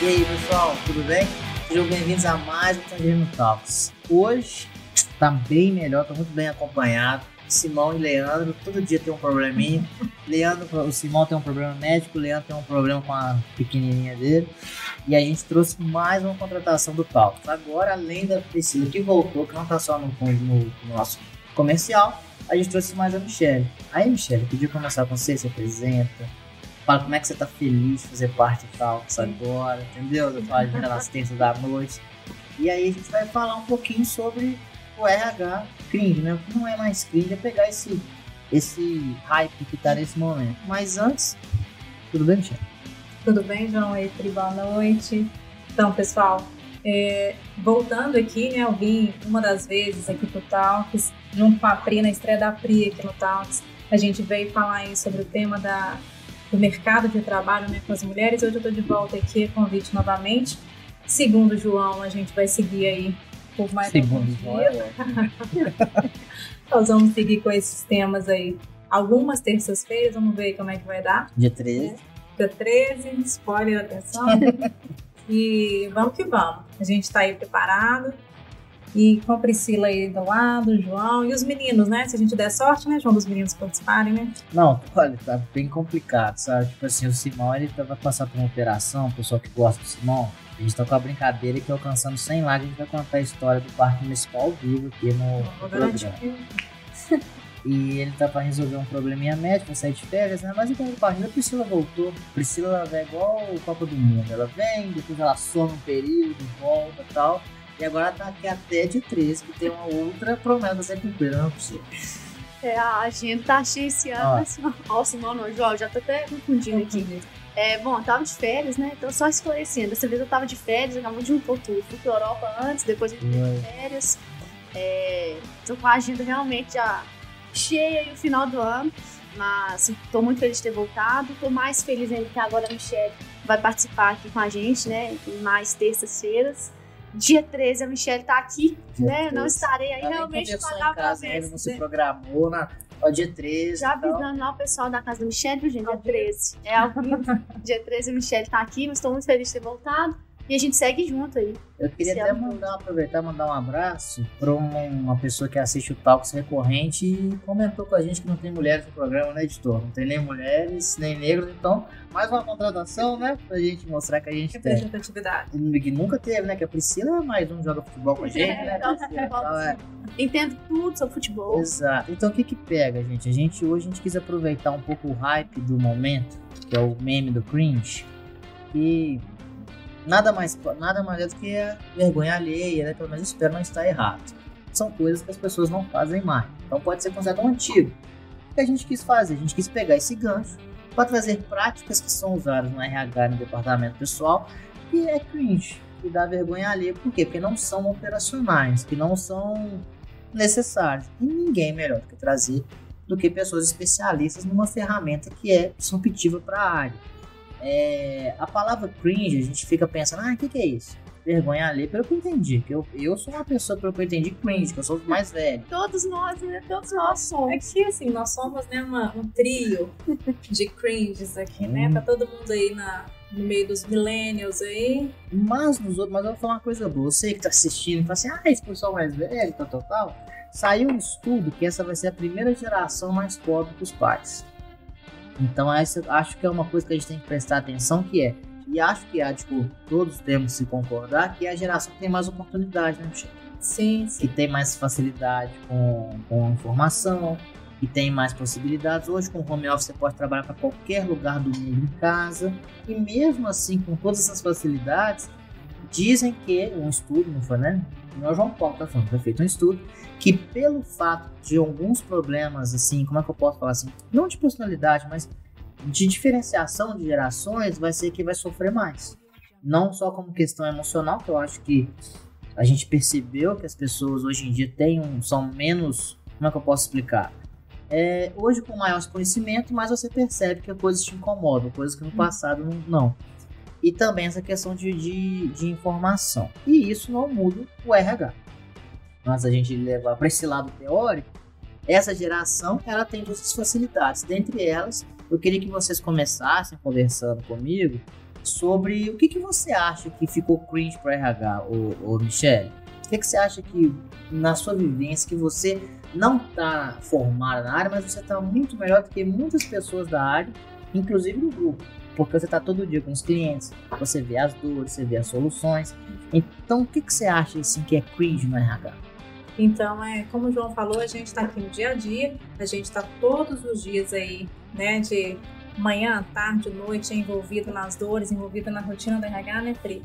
E aí, pessoal, tudo bem? Sejam bem-vindos a mais um Tangerino Talks. Hoje tá bem melhor, tô muito bem acompanhado. Simão e Leandro, todo dia tem um probleminha. Leandro, o Simão tem um problema médico, o Leandro tem um problema com a pequenininha dele. E a gente trouxe mais uma contratação do Talks. Agora, além da Priscila que voltou, que não tá só no, no, no nosso comercial, a gente trouxe mais a Michelle. Aí, Michelle, podia começar com você, se apresenta, fala como é que você tá feliz de fazer parte e tal, agora, entendeu? Eu falo aquelas terças da noite. E aí a gente vai falar um pouquinho sobre o RH cringe, né? O que não é mais cringe é pegar esse, esse hype que tá nesse momento. Mas antes, tudo bem, Michelle? Tudo bem, João? E boa noite. Então, pessoal, é, voltando aqui, né, eu vim uma das vezes aqui pro Talks, junto com a Pri, na estreia da Pri aqui no Talks, a gente veio falar aí sobre o tema da do mercado de trabalho né, com as mulheres. Hoje eu estou de volta aqui, convite novamente. Segundo o João, a gente vai seguir aí por mais Segundo dias. É. Nós vamos seguir com esses temas aí. Algumas terças-feiras, vamos ver como é que vai dar. Dia 13. É. Dia 13, spoiler, atenção. e vamos que vamos. A gente está aí preparado. E com a Priscila aí do lado, o João e os meninos, né? Se a gente der sorte, né, João, dos meninos participarem, né? Não, olha, tá bem complicado, sabe? Tipo assim, o Simão, ele vai passar por uma operação, o pessoal que gosta do Simão, a gente tá com a brincadeira que alcançando 100 likes, a gente vai contar a história do Parque Municipal ao vivo aqui no, no programa. E ele tá pra resolver um probleminha médico, vai sair de férias, né? Mas então o parque a Priscila voltou. Priscila ela vem igual o Copa do Mundo. Ela vem, depois ela some um período, volta e tal. E agora tá aqui até de 13, que tem uma outra promessa a ser cumprida, não é possível. É, a agenda tá cheia esse ano. Ó, o Simão não, João, já tô até confundindo aqui. É, bom, eu tava de férias, né? Então só esclarecendo. Dessa vez eu tava de férias, acabou de um pouco tudo. Fui pra Europa antes, depois eu fui de férias. É, tô com a agenda realmente já cheia aí no final do ano. Mas tô muito feliz de ter voltado. Tô mais feliz ainda que agora a Michelle vai participar aqui com a gente, né? Em mais terças-feiras. Dia 13 a Michelle tá aqui, dia né? 13. Não estarei aí Ela realmente para dar casa, ainda não se programou na, ó, dia 13. Já avisando lá o pessoal da casa da Michelle, viu, gente? Dia 13. É ao vivo. dia 13 a Michelle tá aqui, mas estou muito feliz de ter voltado. E a gente segue junto aí. Eu queria até mandar, aproveitar e mandar um abraço para uma pessoa que assiste o Talks recorrente e comentou com a gente que não tem mulheres no programa, né, editor? Não tem nem mulheres, nem negros, então mais uma contratação, né? Pra gente mostrar que a gente tem. Representatividade. Que nunca teve, né? Que a Priscila mais um joga futebol com a gente, né? então, então, é. Entendo tudo sobre futebol. Exato. Então o que que pega, gente? A gente hoje a gente quis aproveitar um pouco o hype do momento, que é o meme do cringe. E nada mais, nada mais do que a vergonha alheia, né? Pelo menos espero não estar errado. São coisas que as pessoas não fazem mais. Então pode ser considerado um antigo. O que a gente quis fazer? A gente quis pegar esse gancho para trazer práticas que são usadas no RH no departamento pessoal e é cringe, que dá vergonha alheia. Por quê? Porque não são operacionais, que não são necessários. E ninguém melhor do que trazer do que pessoas especialistas numa ferramenta que é disruptiva para a área. É, a palavra cringe, a gente fica pensando, ah, o que, que é isso? Vergonha alheia, pelo que eu entendi. Que eu, eu sou uma pessoa, pelo que eu entendi, cringe, que eu sou mais velho. Todos nós, né? Todos nós somos. É que, assim, nós somos, né, uma, um trio de cringes aqui, hum. né? Tá todo mundo aí na, no meio dos millennials aí. Mas nos outros, mas eu vou falar uma coisa boa. Você que tá assistindo, fala assim, ah, esse pessoal mais velho, tal, tal, tal. Saiu um estudo que essa vai ser a primeira geração mais pobre que os pais. Então essa, acho que é uma coisa que a gente tem que prestar atenção, que é, e acho que há, tipo, todos temos que se concordar, que é a geração que tem mais oportunidade, né, Michelle? Sim, sim. Que tem mais facilidade com, com informação, que tem mais possibilidades. Hoje, com o home office, você pode trabalhar para qualquer lugar do mundo em casa. E mesmo assim, com todas essas facilidades, dizem que um estudo, não foi, né? O João Paulo tá falando, foi feito um estudo que pelo fato de alguns problemas, assim, como é que eu posso falar assim, não de personalidade, mas de diferenciação de gerações, vai ser que vai sofrer mais. Não só como questão emocional, que eu acho que a gente percebeu que as pessoas hoje em dia têm um, são menos, como é que eu posso explicar? É, hoje com maior conhecimento, mais você percebe que coisas te incomodam, coisas que no passado não. não. E também essa questão de, de, de informação. E isso não muda o RH antes da gente levar para esse lado teórico, essa geração ela tem duas facilidades. Dentre elas, eu queria que vocês começassem conversando comigo sobre o que, que você acha que ficou cringe para RH, ô, ô Michelle. O que, que você acha que, na sua vivência, que você não está formada na área, mas você está muito melhor do que muitas pessoas da área, inclusive no grupo. Porque você está todo dia com os clientes, você vê as dores, você vê as soluções. Então, o que, que você acha assim, que é cringe no RH? Então, é, como o João falou, a gente está aqui no dia a dia, a gente está todos os dias aí, né, de manhã, tarde, noite, envolvido nas dores, envolvido na rotina da RH, né, Pri?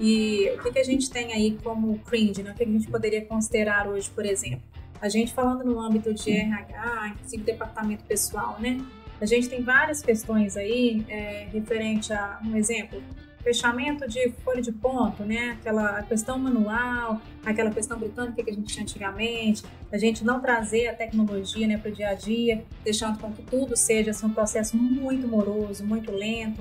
E o que, que a gente tem aí como cringe, né? O que, que a gente poderia considerar hoje, por exemplo? A gente falando no âmbito de RH, inclusive departamento pessoal, né? A gente tem várias questões aí é, referente a um exemplo, fechamento de folha de ponto, né? Aquela questão manual, aquela questão britânica que a gente tinha antigamente, a gente não trazer a tecnologia né, para o dia a dia, deixando com que tudo seja assim, um processo muito moroso, muito lento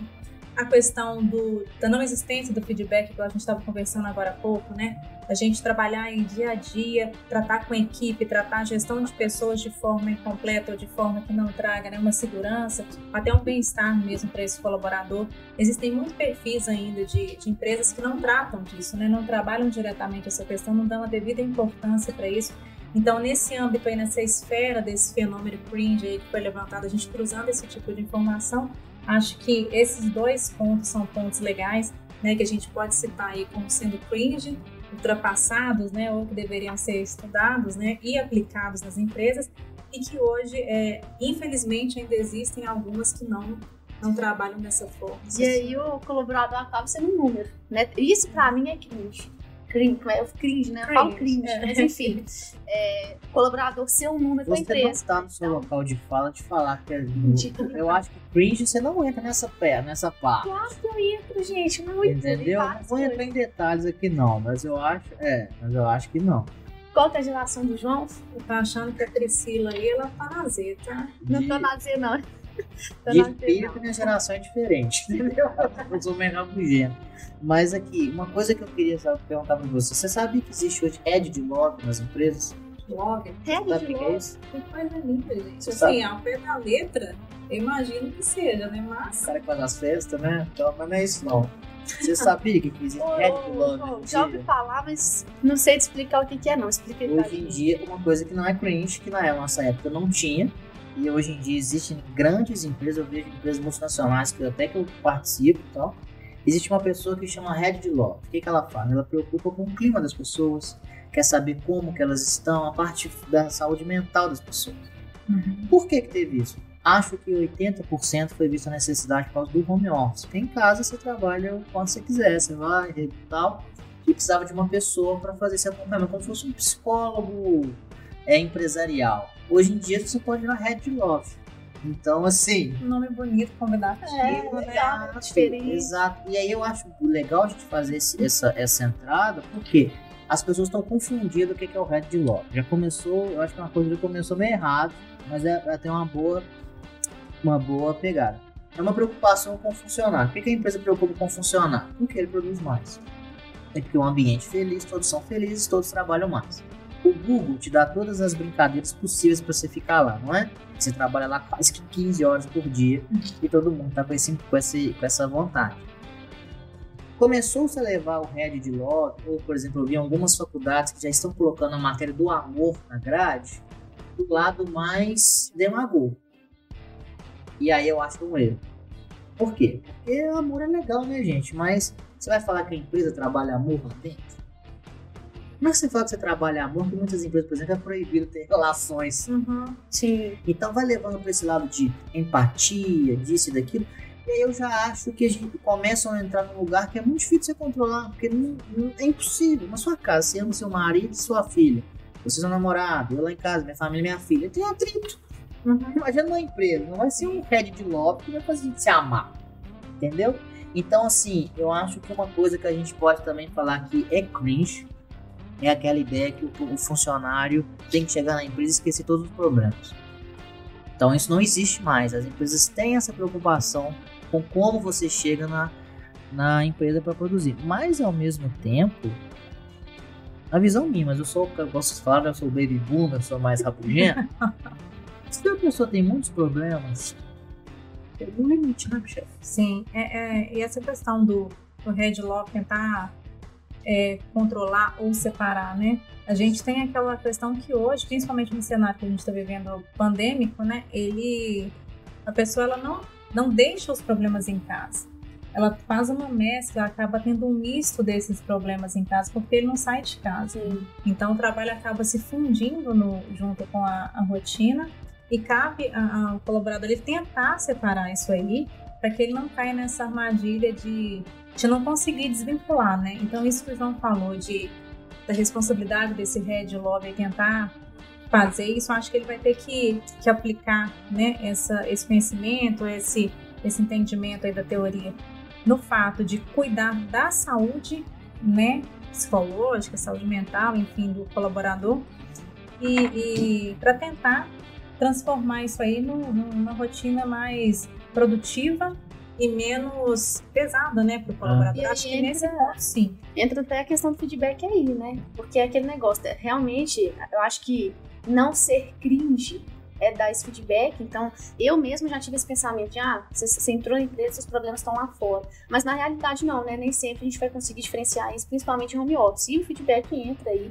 a questão do, da não existência do feedback que a gente estava conversando agora há pouco, né? A gente trabalhar em dia a dia, tratar com equipe, tratar a gestão de pessoas de forma incompleta ou de forma que não traga né, uma segurança, até um bem-estar mesmo para esse colaborador. Existem muitos perfis ainda de, de empresas que não tratam disso, né? Não trabalham diretamente essa questão, não dão a devida importância para isso. Então, nesse âmbito aí, nessa esfera desse fenômeno cringe aí que foi levantado, a gente cruzando esse tipo de informação, Acho que esses dois pontos são pontos legais, né, que a gente pode citar aí como sendo cringe, ultrapassados, né, ou que deveriam ser estudados, né, e aplicados nas empresas, e que hoje, é, infelizmente, ainda existem algumas que não não trabalham dessa forma. E aí o colaborador acaba sendo um número, né? Isso para mim é cringe cringe, é cringe, né? Eu falo cringe, é. mas enfim. É, colaborador ser um número da empresa. Você não tá no seu local de fala de falar que é número. Eu acho que cringe você não entra nessa pé, nessa parte. Claro que eu entro, gente. Não. Entendeu? Não vou entrar em detalhes aqui não, mas eu acho, é, mas eu acho que não. Qual que é a geração do João? Eu tô achando que a Priscila aí, ela tá na Z, tá? Não tô na Z, não. de espírito, minha geração é diferente, entendeu? Eu sou menor gênero. Mas aqui, uma coisa que eu queria saber, perguntar pra você: você sabia que existe hoje head de log nas empresas? Log? Head sabe de log? É isso? Que coisa linda, gente. Você assim, sabe? ao pé da letra, eu imagino que seja, né? Mas. O cara que faz as festas, né? Então, mas não é isso, não. Você sabia que existe head de log? Já ouvi falar, mas não sei te explicar o que, que é, não. Explica Hoje em dia, uma coisa que não é cringe, que na nossa época não tinha e hoje em dia existem grandes empresas, eu vejo empresas multinacionais que até que eu participo e tal. Existe uma pessoa que chama Head de Law. O que, que ela faz? Ela preocupa com o clima das pessoas, quer saber como que elas estão, a parte da saúde mental das pessoas. Uhum. Por que, que teve isso? Acho que 80% foi visto a necessidade por causa do home office. Porque em casa você trabalha quando você quiser, você vai e tal. E precisava de uma pessoa para fazer esse acompanhamento, como se fosse um psicólogo é, empresarial. Hoje em dia você pode ir na Red Love. Então, assim. Um nome bonito, convidativo, é, né? legal, diferente. Exato. E aí eu acho legal a gente fazer esse, essa, essa entrada, porque as pessoas estão confundindo o que é o Red Love. Já começou, eu acho que é uma coisa que começou meio errado, mas é, é tem uma boa, uma boa pegada. É uma preocupação com o funcionário. Por que a empresa preocupa com o funcionário? Porque ele produz mais. É porque um ambiente feliz, todos são felizes, todos trabalham mais. O Google te dá todas as brincadeiras possíveis para você ficar lá, não é? Você trabalha lá quase que 15 horas por dia e todo mundo tá com, esse, com, esse, com essa vontade. Começou-se a levar o de log, ou por exemplo, eu vi algumas faculdades que já estão colocando a matéria do amor na grade, do lado mais demagogo. E aí eu acho um erro. Por quê? Porque amor é legal, né, gente? Mas você vai falar que a empresa trabalha amor lá dentro? Como é que você fala que você trabalha amor? Que muitas empresas, por exemplo, é proibido ter relações. Uhum. Sim. Então vai levando para esse lado de empatia, disso e daquilo. E aí eu já acho que a gente começa a entrar num lugar que é muito difícil você controlar, porque não, não, é impossível. Na sua casa, você ama seu marido e sua filha. Você é seu namorado, eu lá em casa, minha família, minha filha. Tem atrito. Uhum. Imagina uma empresa, não vai ser um head de lobby que vai fazer a gente se amar. Entendeu? Então, assim, eu acho que uma coisa que a gente pode também falar que é cringe, é aquela ideia que o, funcionário tem que chegar na empresa e esquecer todos os problemas. Então isso não existe mais. As empresas têm essa preocupação com como você chega na, na empresa para produzir. Mas ao mesmo tempo, a visão minha, mas eu sou, eu posso falar, eu sou baby boomer, eu sou mais rabugento. Se a pessoa tem muitos problemas, tem um limite, né, chefe? Sim, é, é, e essa questão do, do headlock tentar é, controlar ou separar, né? A gente tem aquela questão que hoje, principalmente no cenário que a gente está vivendo pandêmico, né? Ele, a pessoa ela não, não deixa os problemas em casa. Ela faz uma mescla, acaba tendo um misto desses problemas em casa, porque ele não sai de casa. Sim. Então o trabalho acaba se fundindo no, junto com a, a rotina e cabe ao colaborador ele tentar separar isso aí para que ele não caia nessa armadilha de, de não conseguir desvincular, né? Então isso que o João falou de da responsabilidade desse head lobby tentar fazer isso, acho que ele vai ter que, que aplicar, né, essa, esse conhecimento, esse, esse entendimento aí da teoria no fato de cuidar da saúde, né, psicológica, saúde mental, enfim, do colaborador, e, e para tentar transformar isso aí numa rotina mais produtiva e menos pesada, né, para o colaborador. Ah. Acho que entra, nesse ponto, sim. Entra até a questão do feedback aí, né? Porque é aquele negócio, é, realmente, eu acho que não ser cringe é dar esse feedback. Então, eu mesmo já tive esse pensamento de, ah, você, você entrou na empresa, seus problemas estão lá fora. Mas na realidade, não, né? Nem sempre a gente vai conseguir diferenciar isso, principalmente em home office. E o feedback entra aí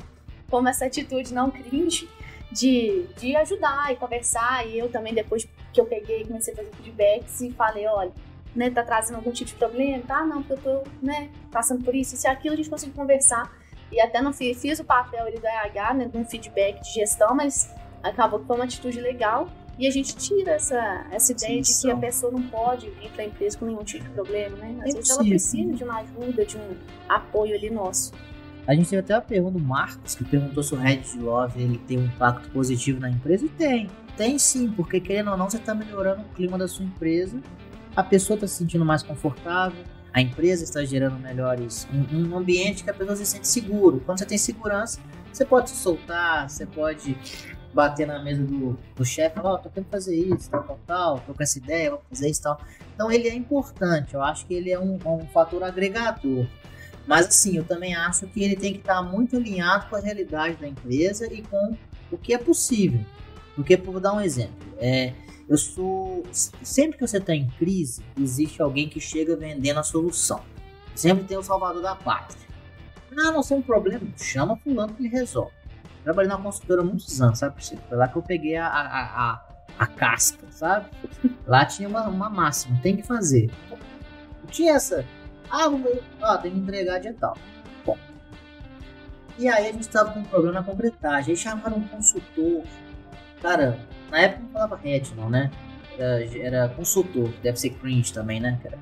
como essa atitude não cringe de, de ajudar e conversar. E eu também, depois que eu peguei, comecei a fazer feedbacks e falei, olha, né, tá trazendo algum tipo de problema, tá? Não, porque eu tô, né, passando por isso, isso e aquilo, a gente conseguiu conversar. E até não fiz, fiz o papel ali do RH, né, de um feedback de gestão, mas acabou que foi uma atitude legal. E a gente tira essa, essa ideia Sim, de que a pessoa não pode vir para a empresa com nenhum tipo de problema, né? Às é vezes ela precisa de uma ajuda, de um apoio ali nosso. A gente teve até a pergunta do Marcos, que perguntou se o Red Love ele tem um impacto positivo na empresa. E tem, tem sim, porque querendo ou não, você está melhorando o clima da sua empresa a pessoa está se sentindo mais confortável, a empresa está gerando melhores, um, um, ambiente que a pessoa se sente seguro. Quando você tem segurança, você pode se soltar, você pode bater na mesa do, do chefe, falar, ó, oh, tô querendo fazer isso, tal, tal, tal, tô com essa ideia, vou fazer isso, tal. Então ele é importante, eu acho que ele é um, um fator agregador. Mas assim, eu também acho que ele tem que estar muito alinhado com a realidade da empresa e com o que é possível. Porque, por dar um exemplo, é, eu sou. Sempre que você está em crise, existe alguém que chega vendendo a solução. Sempre tem o salvador da pátria. Ah, não sei um problema, chama fulano que ele resolve. Trabalhei na consultora há muitos anos, sabe? Foi lá que eu peguei a, a, a, a casca, sabe? Lá tinha uma, uma máxima, tem que fazer. Tinha essa. Ah, vamos, ah, tem que entregar dia tal. Bom. E aí a gente estava com um problema na concretagem. Aí chamaram um consultor. Cara, na época não falava head, não, né? Era, era consultor, deve ser cringe também, né? Cara?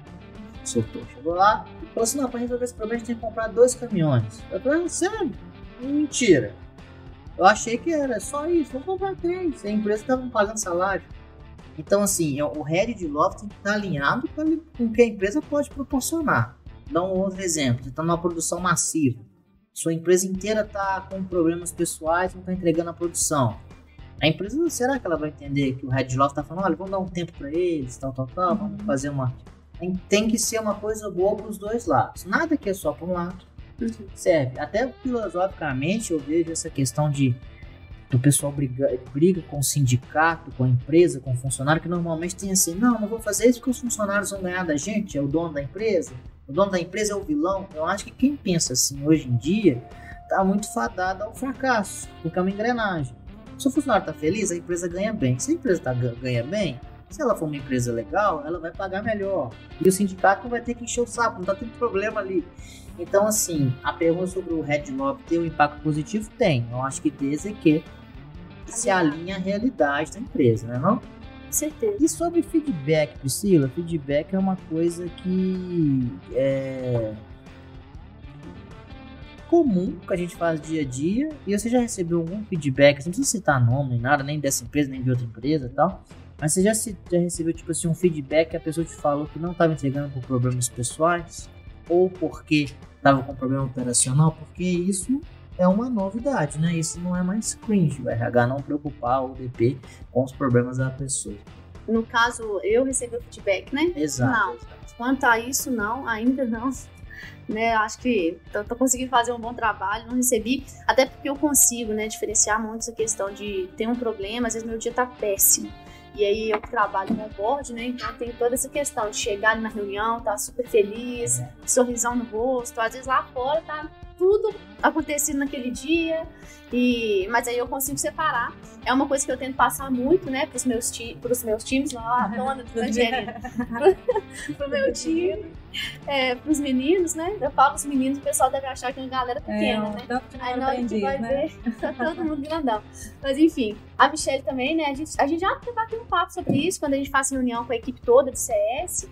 Consultor. Chegou lá e falou assim: não, pra resolver esse problema a gente tem que comprar dois caminhões. Eu falei: ah, sério? Mentira. Eu achei que era só isso, vamos comprar três. A empresa estava pagando salário. Então, assim, é, o head de loft tem que estar alinhado com o que a empresa pode proporcionar. Dá um outro exemplo: você está numa produção massiva. Sua empresa inteira está com problemas pessoais, não está entregando a produção a empresa, será que ela vai entender que o Red Love tá falando, olha, vamos dar um tempo para eles, tal, tal, tal, vamos uhum. fazer uma. Tem que ser uma coisa boa para os dois lados. Nada que é só para um lado uhum. serve. Até filosoficamente eu vejo essa questão de do pessoal briga, briga com o sindicato, com a empresa, com o funcionário, que normalmente tem assim, não, não vou fazer isso porque os funcionários vão ganhar da gente, é o dono da empresa. O dono da empresa é o vilão. Eu acho que quem pensa assim hoje em dia tá muito fadado ao fracasso, porque é uma engrenagem. Se o funcionário está feliz, a empresa ganha bem. Se a empresa tá, ganha bem, se ela for uma empresa legal, ela vai pagar melhor. E o sindicato não vai ter que encher o saco, não está tendo problema ali. Então, assim, a pergunta sobre o Red Mob ter um impacto positivo tem. Eu acho que desde que se alinha à realidade da empresa, né não? Certeza. E sobre feedback, Priscila, feedback é uma coisa que é, comum que a gente faz dia a dia. E você já recebeu algum feedback, não precisa citar nome, nem nada, nem dessa empresa, nem de outra empresa e tal. Mas você já, se, já recebeu, tipo assim, um feedback que a pessoa te falou que não estava entregando por problemas pessoais? Ou porque estava com problema operacional? Porque isso é uma novidade, né? Isso não é mais cringe, o RH não preocupar o DP com os problemas da pessoa. No caso, eu recebi o feedback, né? Exato. Não. Quanto a isso, não, ainda não né? Acho que tô, conseguindo fazer um bom trabalho, não recebi, até porque eu consigo, né, diferenciar muito essa questão de ter um problema, às vezes meu dia tá péssimo. E aí eu trabalho no board, né? Então tem toda essa questão de chegar na reunião, tá super feliz, sorrisão no rosto. Às vezes lá fora tá tudo acontecendo naquele dia. E, mas aí eu consigo separar. É uma coisa que eu tento passar muito, né, pros meus, ti, pros meus times, lá, a dona do pro meu time, é, pros meninos, né? Eu falo pros meninos, o pessoal deve achar que é uma galera pequena, é, né? Aí na hora que vai né? ver, tá todo mundo grandão. Mas enfim, a Michelle também, né? A gente, a gente já bateu um papo sobre isso quando a gente faz reunião com a equipe toda de CS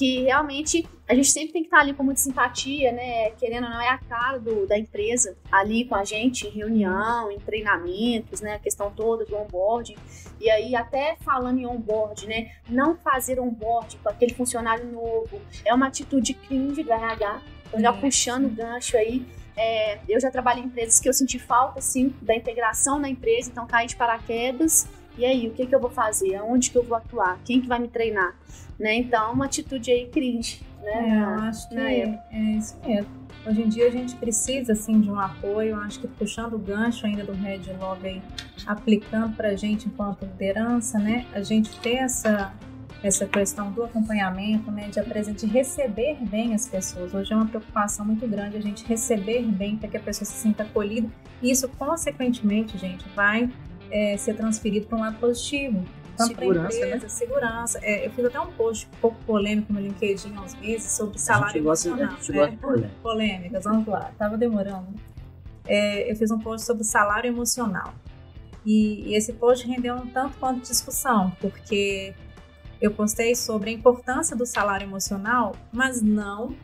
que realmente a gente sempre tem que estar ali com muita simpatia, né? Querendo ou não, é a cara do, da empresa ali com a gente em reunião, em treinamentos, né? A questão toda do onboarding. E aí, até falando em onboard, né? Não fazer onboard com aquele funcionário novo é uma atitude cringe do RH. Já puxando o gancho aí. É, eu já trabalhei em empresas que eu senti falta, assim, da integração na empresa, então caí de paraquedas. E aí, o que, que eu vou fazer? Aonde que eu vou atuar? Quem que vai me treinar? Né? Então, uma atitude aí cringe, né? É, eu acho que é, é isso mesmo. Hoje em dia a gente precisa assim de um apoio, eu acho que puxando o gancho ainda do Red Log aí, aplicando para a gente enquanto liderança, né? A gente ter essa essa questão do acompanhamento, né, de apresentar, de receber bem as pessoas. Hoje é uma preocupação muito grande a gente receber bem para que a pessoa se sinta acolhida. E isso, consequentemente, gente, vai é, ser transferido para um lado positivo tanto para empresa, né? segurança. É, eu fiz até um post um pouco polêmico no LinkedIn há uns meses sobre salário emocional. É, polêmicas, vamos lá, tava demorando. É, eu fiz um post sobre salário emocional. E, e esse post rendeu um tanto quanto discussão, porque eu postei sobre a importância do salário emocional, mas não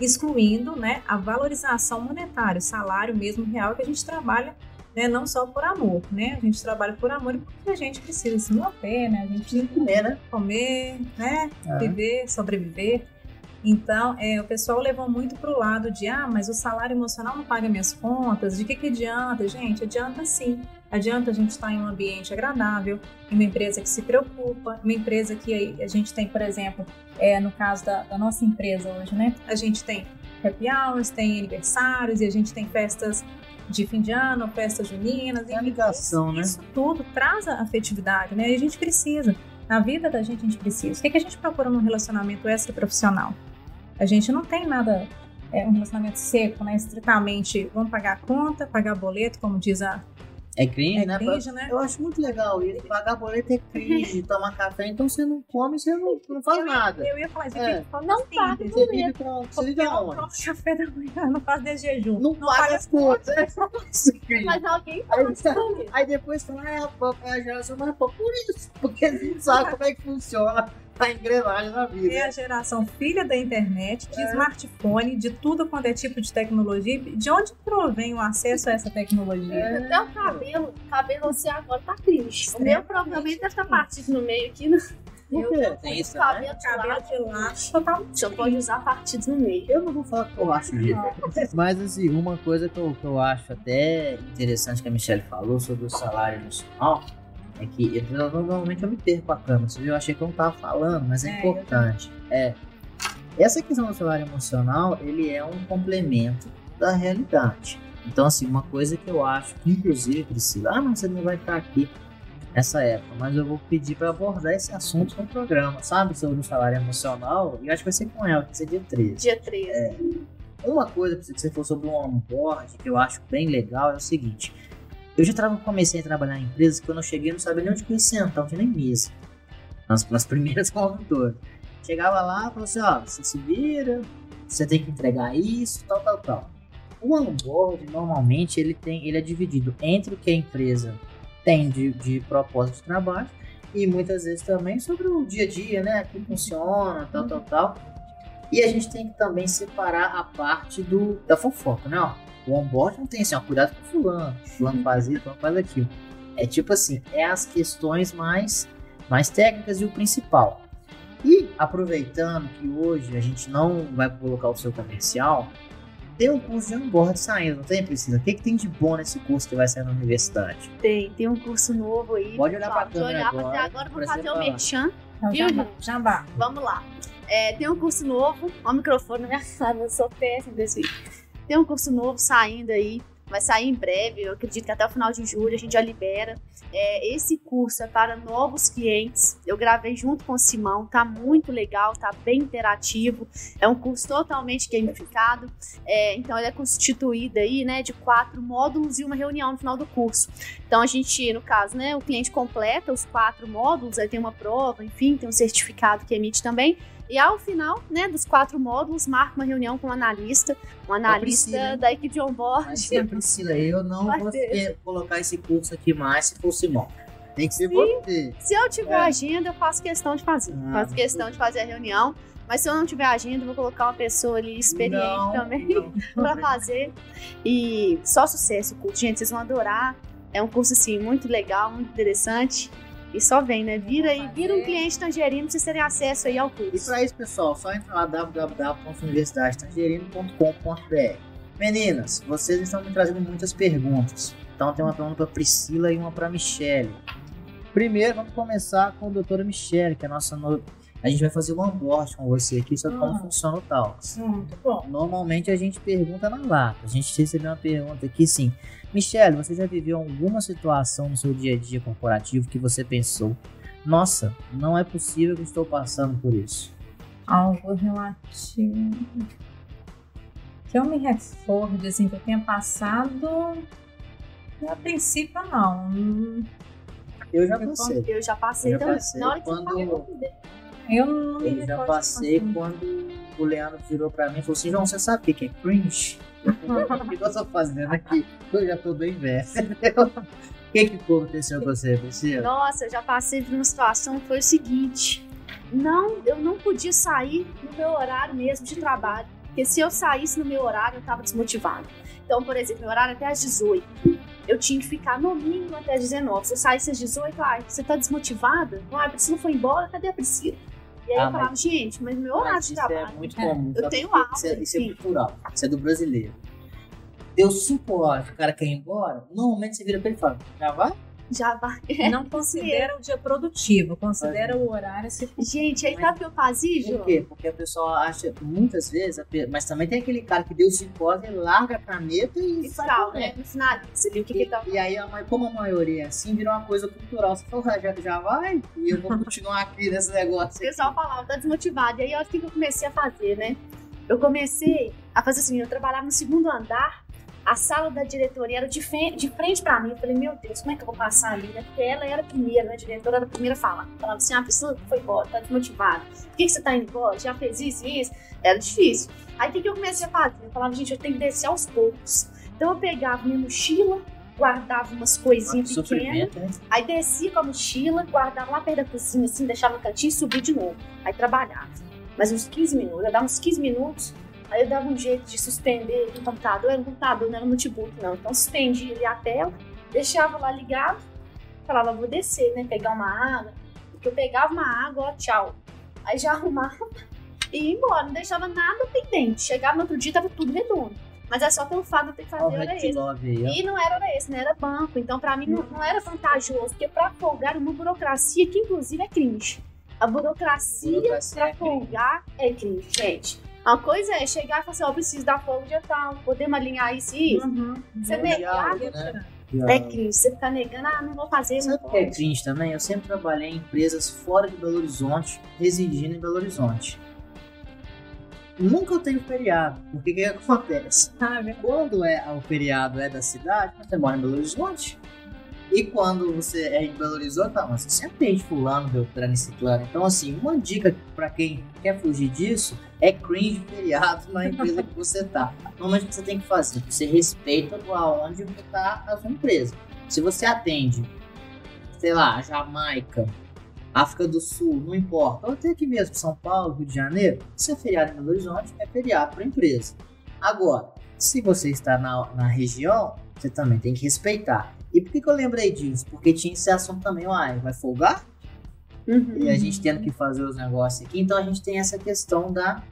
excluindo né, a valorização monetária, o salário mesmo real que a gente trabalha né? Não só por amor, né? A gente trabalha por amor porque a gente precisa se manter, né? A gente precisa comer, né? Comer, né? É. Viver, sobreviver. Então, é, o pessoal levou muito para o lado de, ah, mas o salário emocional não paga minhas contas, de que, que adianta? Gente, adianta sim. Adianta a gente estar tá em um ambiente agradável, em uma empresa que se preocupa, uma empresa que a gente tem, por exemplo, é, no caso da, da nossa empresa hoje, né? A gente tem happy hours, tem aniversários e a gente tem festas de fim de ano, festas juninas. É a ligação, isso, né? Isso tudo traz a afetividade, né? E a gente precisa. Na vida da gente, a gente precisa. O que, que a gente procura num relacionamento extra-profissional? A gente não tem nada, é, um relacionamento seco, né? Estritamente, vamos pagar a conta, pagar boleto, como diz a, é cringe, é né? Cringe, né? Eu acho muito legal isso. Pagar boleto é cringe, tomar café, então você não come, você não, não faz eu, nada. Eu ia falar isso, é. não assim, paga Você vive com... Você vive aonde? Não café da manhã, não faz de jejum. Não, não paga as contas. Mas alguém faz aí, aí depois fala, ah, é a geração mais por isso, porque não sabe como é que funciona a engrenagem na vida. É a geração filha da internet, de é. smartphone, de tudo quanto é tipo de tecnologia. De onde provém o acesso a essa tecnologia? É. Até o cabelo, cabelo você agora tá triste. O meu provavelmente deve estar partido no meio aqui. No... Por quê? Tem isso, cabelo, né? cabelo de total. Você pode usar partidos no meio. Eu não vou falar que eu acho isso. Mas assim, uma coisa que eu, que eu acho até interessante que a Michelle falou sobre o salário nacional é que eu, normalmente eu me perco a cama, eu achei que eu não tava falando, mas é, é importante. É, essa questão do salário emocional, ele é um complemento da realidade. Então, assim, uma coisa que eu acho que, inclusive, Priscila, ah, não, você não vai estar aqui nessa época, mas eu vou pedir para abordar esse assunto no programa, sabe? Sobre o salário emocional, e acho que vai ser com ela, que vai ser dia 13. Dia 13. É, uma coisa que você falou sobre o onboard, que eu acho bem legal, é o seguinte: eu já tava, comecei a trabalhar em empresas que quando eu cheguei eu não sabia nem onde que eu ia sentar, não tinha nem mesa. Nas, nas primeiras consultoras. Chegava lá e falava assim, ó, você se vira, você tem que entregar isso, tal, tal, tal. O onboard, normalmente, ele, tem, ele é dividido entre o que a empresa tem de, de propósito de trabalho e muitas vezes também sobre o dia a dia, né? Como funciona, tal, tal, tal. E a gente tem que também separar a parte do, da fofoca, né? Ó, o onboard não tem assim, ó, cuidado com fulano, fulano faz isso, fulano faz aquilo. É tipo assim, é as questões mais, mais técnicas e o principal. E aproveitando que hoje a gente não vai colocar o seu comercial, tem um curso de onboard saindo, não tem, Priscila? O que, que tem de bom nesse curso que vai sair na universidade? Tem, tem um curso novo aí. Pode olhar para a câmera olhar agora. agora vou fazer o merchan. Viu, Jambá. Vamos lá. É, tem um curso novo. Ó o microfone na minha cara, eu sou péssima desse vídeo. Tem um curso novo saindo aí vai sair em breve, eu acredito que até o final de julho a gente já libera. É, esse curso é para novos clientes. Eu gravei junto com o Simão, tá muito legal, tá bem interativo. É um curso totalmente gamificado. É, então ele é constituído aí, né, de quatro módulos e uma reunião no final do curso. Então a gente, no caso, né, o cliente completa os quatro módulos, aí tem uma prova, enfim, tem um certificado que emite também. E ao final, né, dos quatro módulos, marca uma reunião com um analista, um analista da equipe de onboard. Mas sim, Priscila, eu não Vai vou ter. colocar esse curso aqui mais se for Simão. Tem que ser Sim. você. Se eu tiver é. agenda, eu faço questão de fazer. Ah, faço questão de fazer a reunião. Mas se eu não tiver agenda, eu vou colocar uma pessoa ali experiente não, também para fazer. E só sucesso o curso. Gente, vocês vão adorar. É um curso, assim, muito legal, muito interessante. E só vem, né? Vira aí, vira um cliente tangerino pra vocês terem acesso aí ao curso. E para isso, pessoal, só entra lá www.universidadetangerino.com.br. Meninas, vocês estão me trazendo muitas perguntas. Então tem uma pergunta para Priscila e uma para Michelle. Primeiro, vamos começar com a doutora Michelle, que é a nossa no... A gente vai fazer um onboard com você aqui sobre como ah. funciona o Talks. Muito bom. Normalmente a gente pergunta na lata. A gente recebeu uma pergunta aqui, sim. Michelle, você já viveu alguma situação no seu dia a dia corporativo que você pensou, nossa, não é possível que estou passando por isso? Algo relativo. Que eu me recorde, assim, que eu tenha passado. A princípio, não. Eu já passei. Eu já passei eu já também. Passei. Na hora que quando... você eu não me Eu já passei quando o Leandro virou pra mim e falou assim: João, você sabe o que é cringe? o que eu tô fazendo aqui? Eu já tô bem velho. O que que aconteceu com você, Priscila? Nossa, eu já passei por uma situação que foi o seguinte. Não, eu não podia sair no meu horário mesmo de trabalho. Porque se eu saísse no meu horário, eu tava desmotivado. Então, por exemplo, meu horário é até às 18. Eu tinha que ficar no mínimo até às 19. Se eu saísse às 18, ai, você tá desmotivada? Ai, a Priscila foi embora, cadê a Priscila? E aí ah, eu falava, gente, mas meu horário de trabalho. Isso é muito comum. Eu tenho aula. Isso, é, isso é cultural. Isso é do brasileiro. Deu 5 horas, o cara quer ir embora, normalmente você vira pra ele e fala, já vai? Já vai. Não considera o dia produtivo, considera o horário. Se... Gente, aí sabe o que eu fazia, Ju? Por quê? Porque a pessoa acha, muitas vezes, mas também tem aquele cara que deu cinco horas, ele larga a caneta e, e sai né? No final, você viu o que, e, que tá... E aí, como a maioria é assim, virou uma coisa cultural. Você falou, já, já vai? E eu vou continuar aqui nesse negócio. O pessoal falava, tá desmotivado. E aí, olha o que eu comecei a fazer, né? Eu comecei a fazer assim, eu trabalhava no segundo andar a sala da diretoria era de, frente para mim. Eu falei, meu Deus, como é que eu vou passar ali, né? Porque ela era a primeira, né? A diretora era a primeira a falar. Falava assim, ah, pessoa foi embora, tá desmotivada. Por que, que você tá indo embora? Já fez isso e isso? Era difícil. Aí o que, que eu comecei a fazer? Eu falava, gente, eu tenho que descer aos poucos. Então eu pegava minha mochila, guardava umas coisinhas pequenas. Né? Aí descia com a mochila, guardava lá perto da cozinha, assim, deixava no cantinho e subia de novo. Aí trabalhava. Mas uns 15 minutos, eu dava uns 15 minutos, Aí eu dava um jeito de suspender o computador, era um computador, não era um notebook, não. Então suspendia ali a tela, deixava lá ligado, falava, vou descer, né? Pegar uma água. Porque eu pegava uma água, ó, tchau. Aí já arrumava e ia embora, não deixava nada pendente. Chegava no outro dia, tava tudo redondo. Mas é só pelo fato de eu ter que fazer hora extra. E não era hora extra, não era banco. Então, pra mim, não, não era vantajoso. Porque pra folgar uma burocracia que, inclusive, é cringe. A burocracia, burocracia pra é folgar é cringe, gente. Uma coisa é chegar e falar assim, ó, oh, preciso dar folga de tal, podemos alinhar isso e isso. Uhum. Você negar, né? é cringe. Você ficar negando, ah, não vou fazer. Sabe o que é cringe também? Eu sempre trabalhei em empresas fora de Belo Horizonte, residindo em Belo Horizonte. Nunca eu tenho feriado, porque o que, acontece? Ah, Quando é, o feriado é da cidade, você mora em Belo Horizonte, e quando você é em Belo Horizonte, tá, mas você atende fulano, Beltrano e Ciclano. Então, assim, uma dica para quem quer fugir disso é cringe feriado na empresa que você tá. Normalmente o que você tem que fazer, você respeita aonde está a sua empresa. Se você atende, sei lá, Jamaica, África do Sul, não importa, ou até aqui mesmo, São Paulo, Rio de Janeiro, se é feriado em Belo Horizonte, é feriado para a empresa. Agora, se você está na, na região, você também tem que respeitar. E por que, que eu lembrei disso? Porque tinha esse assunto também, uai, vai folgar? Uhum. E a gente tendo que fazer os negócios aqui, então a gente tem essa questão da,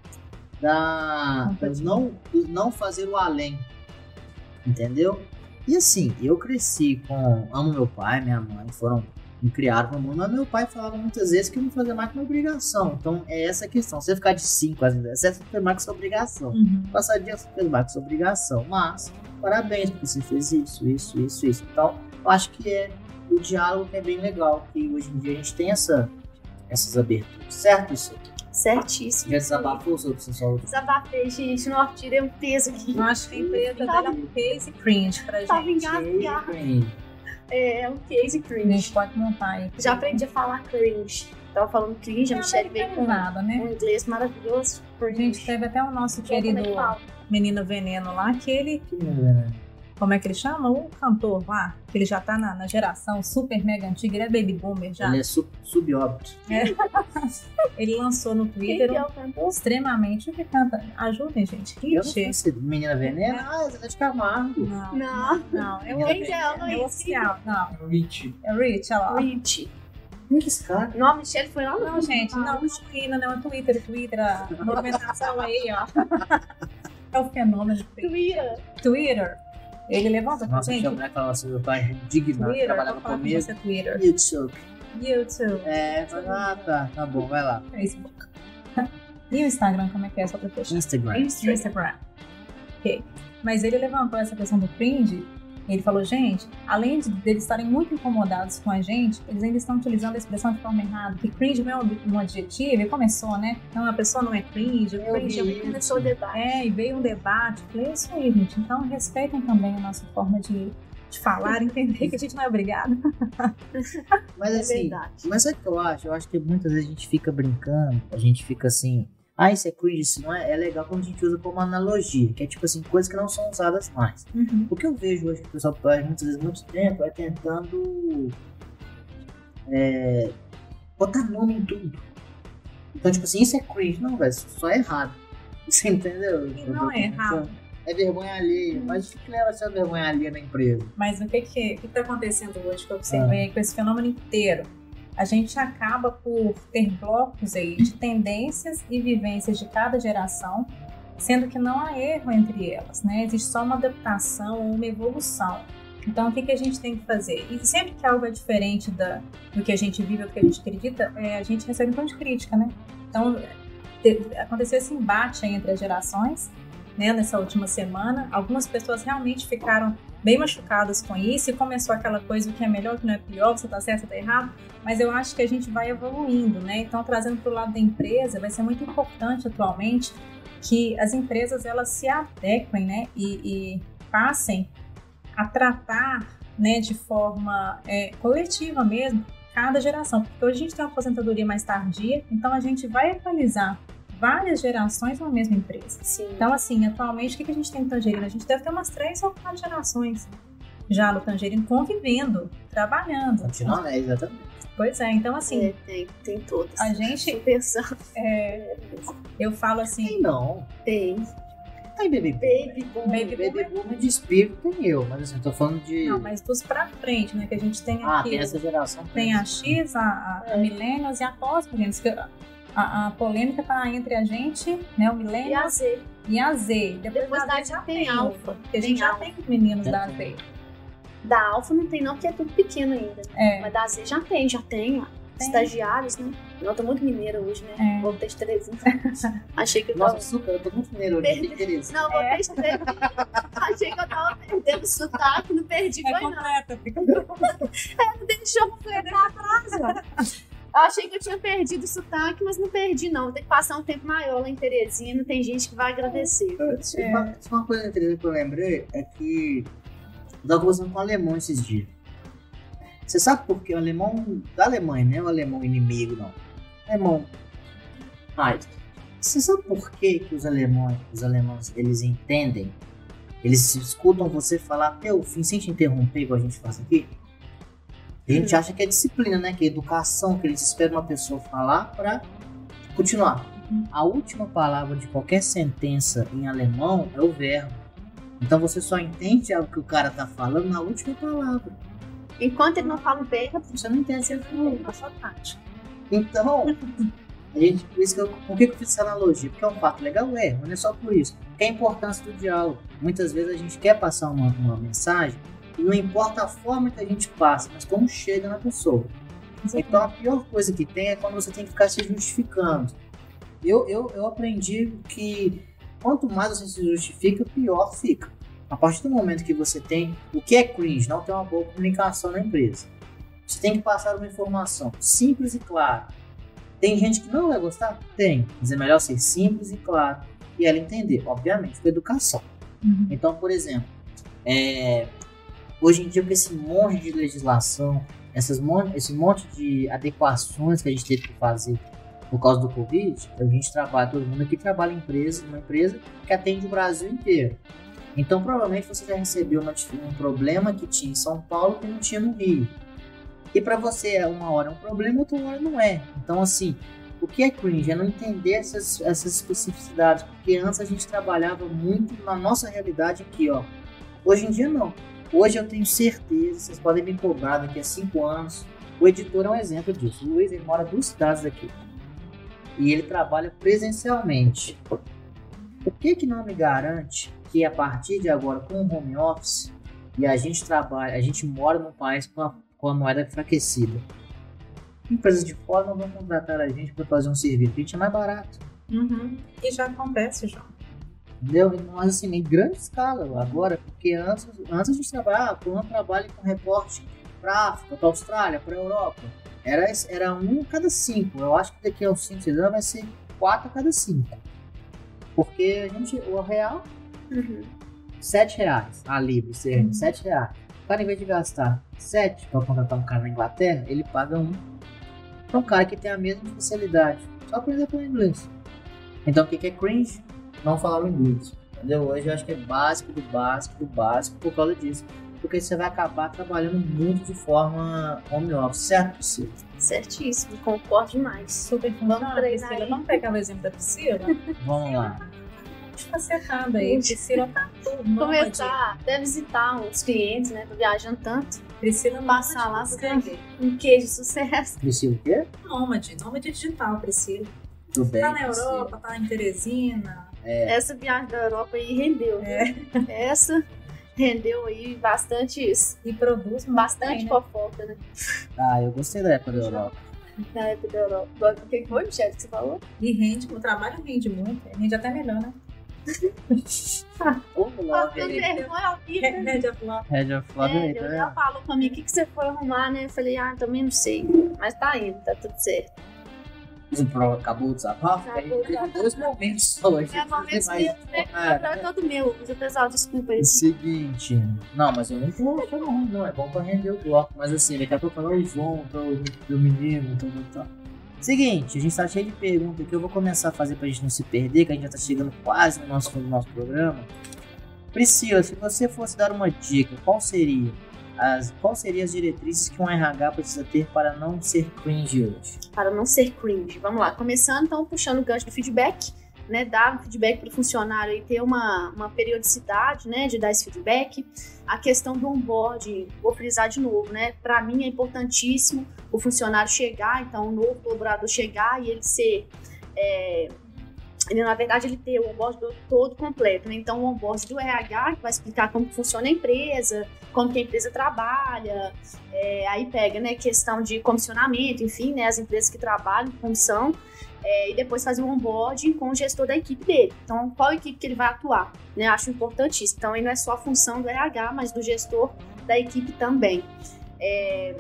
da não, não fazer o além, entendeu? E assim, eu cresci com, amo meu pai, minha mãe, foram me criaram no mundo, mas meu pai falava muitas vezes que eu não fazia mais que uma obrigação. Então é essa a questão. Você ficar de 5 às 10, você faz mais que sua obrigação. Uhum. Passar dia você faz mais que sua obrigação. Mas parabéns, porque você fez isso, isso, isso, isso. Então, eu acho que é o diálogo que é bem legal, que hoje em dia a gente tem essa, essas aberturas, certo isso? Certíssimo. Já desabafou sobre o seu Desabafei, gente. Não, tirei um peso aqui. Eu acho que a empresa dela é um case cringe pra Tava gente. engasgada. É, é um case A cringe. gente pode montar aí. Já aprendi a falar cringe. Tava falando cringe, a Michelle veio com nada, né? um inglês maravilhoso. A gente teve até o nosso é é querido Menino Veneno lá, que ele, Que né? como é que ele chama? O cantor lá, que ele já tá na, na geração super mega antiga, ele é baby boomer já. Ele é sub, subóbito. Ele lançou no Quem Twitter que é o cantor? extremamente o que canta. Ajudem, gente. Eu não Hit. sei se Menina Veneno. Ah, Zé de Camargo. Não, Não. não. É o, Quem que é? é o oficial. Não, Rich. é o Rich, olha lá. Rich. Quem é que é esse cara? Não, a Michelle foi lá Não, gente, não, não não, é Twitter, o Twitter, a movimentação aí, ó. É o fenômeno. Twitter. Twitter. Ele levanta Nossa, gente. ver falar sobre o pai indignado. Twitter, Trabalhava com comigo. você, Twitter. YouTube. YouTube, É, ah, tá, tá bom, vai lá. Facebook. E o Instagram, como é que é? Só pra fechar. Instagram. Instagram. Ok. Mas ele levantou essa questão do cringe. Ele falou, gente, além de eles estarem muito incomodados com a gente, eles ainda estão utilizando a expressão de forma errada. Que cringe não é um, adjetivo, e começou, né? Não, a pessoa não é cringe, o Eu cringe vi é Começou o debate. É, e veio um debate. Falei, é isso aí, gente. Então respeitem também a nossa forma de, de falar, entender que a gente não é obrigado. Mas É assim, verdade. mas sabe o que eu acho? Eu acho que muitas vezes a gente fica brincando, a gente fica assim, ah, isso é cringe, isso não é, é legal quando a gente usa como analogia, que é tipo assim, coisas que não são usadas mais. O que eu vejo hoje que o pessoal faz muitas vezes muito tempo é tentando é, botar nome em tudo. Então, tipo assim, isso é cringe. Não, velho, isso só é errado. Você entendeu? Não é errado. É vergonha alheia. Mas o que leva a ser vergonha alheia na empresa? Mas o que que que está acontecendo hoje que eu observei com esse fenômeno inteiro? A gente acaba por ter blocos aí de tendências e vivências de cada geração, sendo que não há erro entre elas, né? Existe só uma adaptação ou uma evolução. Então, o que, que a gente tem que fazer? E sempre que algo é diferente da, do que a gente vive ou do que a gente acredita, é, a gente recebe um tom de crítica, né? Então, te- aconteceu esse embate entre as gerações, né, nessa última semana. Algumas pessoas realmente ficaram bem machucadas com isso e começou aquela coisa o que é melhor, o que não é pior, você tá certo, tá errado, mas eu acho que a gente vai evoluindo, né? Então, trazendo para o lado da empresa, vai ser muito importante atualmente que as empresas elas se adequem, né, e, e passem a tratar, né, de forma é, coletiva mesmo, cada geração, porque hoje a gente tem uma aposentadoria mais tardia, então a gente vai atualizar várias gerações numa mesma empresa. Sim. Então, assim, atualmente, o que a gente tem no Tangerino? A gente deve ter umas três ou quatro gerações já no Tangerino convivendo, trabalhando. Continuando, é exatamente. Pois é, então, assim, É, tem, tem todas. a gente, pensando. é, eu falo assim, Tem não. Tem. Tem baby boom. Baby boom. Baby Baby boom de espírito tem eu, mas assim, eu tô falando de. não, mas dos pra frente, né, que a gente tem ah, aqui, tem essa geração. tem a X, a, a, a Millennials e a pós-Millennials, a, a, polêmica tá entre a gente, né, o E a Z. e a Z. Depois da da Z Z tem alfa. porque a gente Tem já alfa. tem os meninos Já da tem. Z. Da alfa não tem não, porque é tudo pequeno ainda. É, Mas da Z já tem, já tem. ó. Tem. Estagiários, né? Eu tô muito mineira hoje, né? É. Voltei de 13. Achei que eu Nossa, tava... super, eu tô muito mineiro hoje. Perdi. Não, voltei de 13. Achei que eu tava perdendo sotaque, não perdi, é foi não. completa, fica Deixou eu completar a frase. Eu achei que eu tinha perdido o sotaque, mas não perdi, não. Ter que passar um tempo maior lá em Teresina. Tem gente que vai agradecer. É Uma, uma coisa que eu lembrei é que eu tava conversando com o alemão esses dias. Você sabe por que o alemão da Alemanha, não é o alemão inimigo, não. Alemão. Mas, você sabe por que, que os alemães, os alemães, eles entendem? Eles escutam você falar até o fim sem te interromper, igual a gente faz aqui? A gente acha que é disciplina, né? Que é educação, que eles esperam uma pessoa falar pra continuar. A última palavra de qualquer sentença em alemão é o verbo. Então você só entende o que o cara tá falando na última palavra. Enquanto ele não fala o verbo, Você não entende o que ele falou. a sua tática. Então, a gente, por, isso que eu, por que eu fiz essa analogia? Porque é um fato legal, é, mas não é só por isso. É a importância do diálogo. Muitas vezes a gente quer passar uma, uma mensagem e não importa a forma que a gente passa, mas como chega na pessoa. Então a pior coisa que tem é quando você tem que ficar se justificando. Eu, eu, eu aprendi que quanto mais você se justifica, pior fica. A partir do momento que você tem o que é cringe, não tem uma boa comunicação na empresa. Você tem que passar uma informação simples e clara. Tem gente que não vai gostar? Tem, mas é melhor ser simples e claro e ela entender, obviamente, com educação. Uhum. Então, por exemplo, é, hoje em dia com esse monte de legislação, essas mon esse monte de adequações que a gente teve que fazer por causa do Covid, a gente trabalha, todo mundo aqui trabalha em empresa, uma empresa que atende o Brasil inteiro. Então, provavelmente você já recebeu um problema que tinha em São Paulo que não tinha no Rio. E para você, é uma hora é um problema, outra hora não é. Então, assim, o que é cringe? É não entender essas, essas especificidades. Porque antes a gente trabalhava muito na nossa realidade aqui, ó. Hoje em dia, não. Hoje eu tenho certeza, vocês podem me cobrar daqui a cinco anos. O editor é um exemplo disso. O Luiz, ele mora duas cidades aqui. E ele trabalha presencialmente. O que que não me garante que a partir de agora com o home office e a gente trabalha, a gente mora num país com a, com a moeda enfraquecida. Empresas de fora não vão contratar a gente para fazer um serviço, a gente é mais barato. Uhum. E já acontece, João. Entendeu? Mas assim, em grande escala agora, porque antes, antes a gente trabalhava, ah, um trabalha com reporte para África, para Austrália, para Europa. Era, era um a cada cinco. Eu acho que daqui a uns 5, 6 anos vai ser quatro a cada cinco. Porque a gente, o real Uhum. 7 reais a libra, certo? Uhum. 7 reais. O cara, em vez de gastar 7 para contratar um cara na Inglaterra, ele paga um para um cara que tem a mesma especialidade. Só aprender com inglês. Então, o que é cringe? Não falar o inglês. Entendeu? Hoje eu acho que é básico do básico do básico por causa disso. Porque você vai acabar trabalhando muito de forma home office, certo, Priscila? Certíssimo, concordo demais. Super Vamos Priscila, vamos pegar o exemplo da Priscila? vamos lá facetada aí. Priscila tá Começar até visitar os clientes, né? Tô viajando tanto. Priscila passar lá escrever um queijo de sucesso. Priscila o quê? Nômade, nômade digital, Priscila. Tudo bem. Tá na Europa, tá em Teresina. É. Essa viagem da Europa aí rendeu. É. Essa rendeu aí bastante isso. E produz bastante né? fofoca, né? Ah, eu gostei da época da Europa. Na época da Europa. O que foi, Michelle, que você falou? E rende, o trabalho rende muito, rende até melhor, né? Lá, vergonha Red of Love. Red of Love. É, eu já falou comigo, o que, que você foi arrumar, né? Eu falei, ah, também não sei. Mas tá indo, tá tudo certo. Acabou o desabafo? Acabou, Tem dois momentos só. É, momentos mais... mesmo, né? É todo meu, pessoal, desculpa aí. Seguinte, não, mas eu não vou não, não, é bom pra render o bloco. Mas assim, daqui a pouco o João, o menino, tudo, tudo. Seguinte, a gente tá cheio de perguntas que eu vou começar a fazer pra gente não se perder, que a gente já tá chegando quase no nosso, no nosso programa. Priscila, se você fosse dar uma dica, qual seria? As, qual seriam as diretrizes que um RH precisa ter para não ser cringe hoje? Para não ser cringe. Vamos lá, começando então puxando o gancho do feedback né, dar feedback para o funcionário e ter uma, uma periodicidade, né, de dar esse feedback. A questão do onboarding, vou frisar de novo, né, para mim é importantíssimo o funcionário chegar, então o novo colaborador chegar e ele ser, é, ele, na verdade, ele ter o onboard todo completo, né? então o onboard do RH, que vai explicar como funciona a empresa, como que a empresa trabalha, é, aí pega, né, questão de comissionamento, enfim, né, as empresas que trabalham com função, é, e depois fazer um onboarding com o gestor da equipe dele. Então, qual equipe que ele vai atuar? Né? Acho importantíssimo. Então, aí não é só a função do RH, mas do gestor da equipe também. É,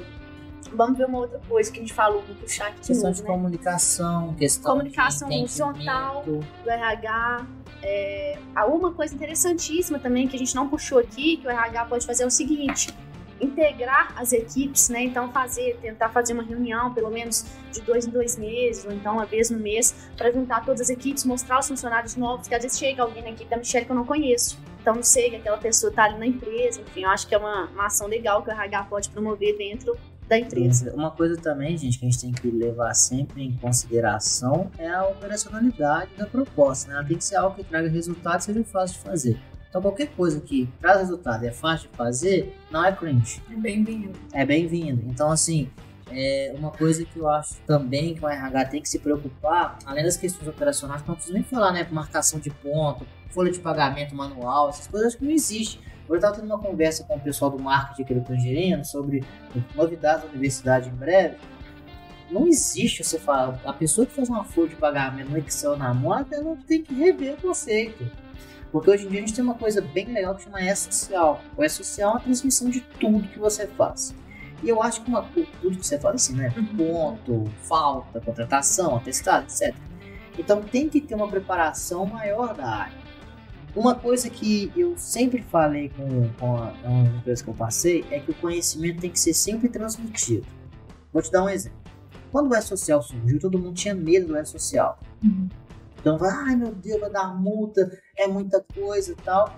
vamos ver uma outra coisa que a gente falou no chat de Questão de né? comunicação, questão comunicação de horizontal do RH. É, uma coisa interessantíssima também que a gente não puxou aqui, que o RH pode fazer é o seguinte: integrar as equipes, né? Então fazer, tentar fazer uma reunião pelo menos de dois em dois meses, ou então uma vez no mês, para juntar todas as equipes, mostrar os funcionários novos, que às vezes chega alguém na equipe da Michelle que eu não conheço. Então não sei que aquela pessoa está ali na empresa, enfim, eu acho que é uma, uma ação legal que o RH pode promover dentro da empresa. Uma coisa também, gente, que a gente tem que levar sempre em consideração é a operacionalidade da proposta, né? Ela tem que ser algo que traga resultado e seja fácil de fazer. Então qualquer coisa que traz resultado e é fácil de fazer, não é cringe. É bem-vindo. É bem-vindo. Então assim, é uma coisa que eu acho também que o RH tem que se preocupar, além das questões operacionais, não preciso nem falar, né? Marcação de ponto, folha de pagamento manual, essas coisas que não existem. Eu estava tendo uma conversa com o pessoal do marketing aqui do Tangerino sobre novidades da universidade em breve. Não existe você falar, a pessoa que faz uma folha de pagamento no Excel na moda, ela tem que rever o conceito Porque hoje em dia a gente tem uma coisa bem legal que chama E-Social. O E-Social é a transmissão de tudo que você faz. E eu acho que uma, tudo que você faz assim, né? Uhum. Ponto, falta, contratação, atestado, etc. Então tem que ter uma preparação maior da área. Uma coisa que eu sempre falei com, com a, uma empresa que eu passei é que o conhecimento tem que ser sempre transmitido. Vou te dar um exemplo. Quando o E-Social surgiu, todo mundo tinha medo do E-Social. Uhum. Então vai, ai meu Deus, vai dar multa, é muita coisa e tal.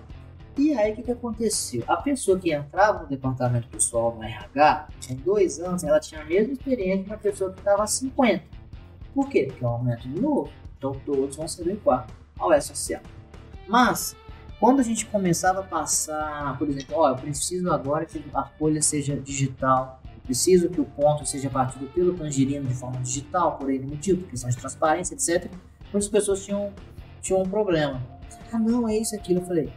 E aí o que, que aconteceu? A pessoa que entrava no departamento pessoal no RH, tinha dois anos, ela tinha a mesma experiência que uma pessoa que estava há 50. Por quê? Porque é um aumento de novo. Então todos vão se adequar ao E-Social. Mas, quando a gente começava a passar, por exemplo, ó, eu preciso agora que a folha seja digital, eu preciso que o ponto seja batido pelo tangerino de forma digital, por ele motivo, por questão de transparência, etc. Muitas pessoas tinham, tinham um problema. Ah, não, é isso aquilo. Eu falei,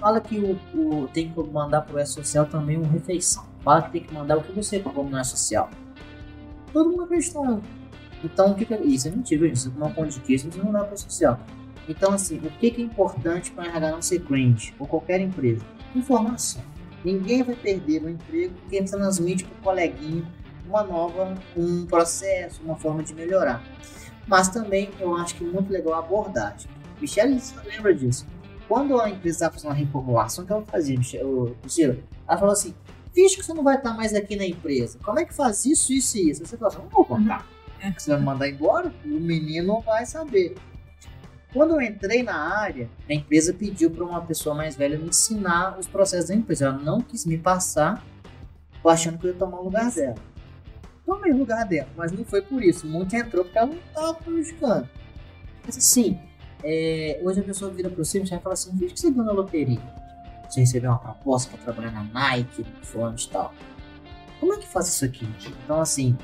fala que o, o tem que mandar para o E-Social também uma refeição. Fala que tem que mandar o que você come no E-Social. Todo mundo acreditou. Então, o que, que é isso? É mentira, gente. Você tomar um pão de queijo, você não dá para o social. Então, assim, o que, é importante para RH não ser cringe, ou qualquer empresa? Informação. Ninguém vai perder o emprego porque transmite para o coleguinha uma nova, um processo, uma forma de melhorar. Mas também eu acho que é muito legal a abordagem. Michelle lembra disso. Quando a empresa estava fazendo uma reformulação, o que ela fazia, Michelle? Ela falou assim: Vixe, que você não vai estar mais aqui na empresa. Como é que faz isso, isso e isso? Você fala assim: Não vou contar. Uhum. Você vai me mandar embora? O menino não vai saber. Quando eu entrei na área, a empresa pediu para uma pessoa mais velha me ensinar os processos da empresa. Ela não quis me passar, achando que eu ia tomar o lugar dela. Tomei o lugar dela, mas não foi por isso. Muito entrou porque ela não estava prejudicando. Mas assim, é, hoje a pessoa vira para você e fala assim: Veja que você ganhou na loteria. Você recebeu uma proposta para trabalhar na Nike, fulano e tal. Como é que faz isso aqui? Então, assim,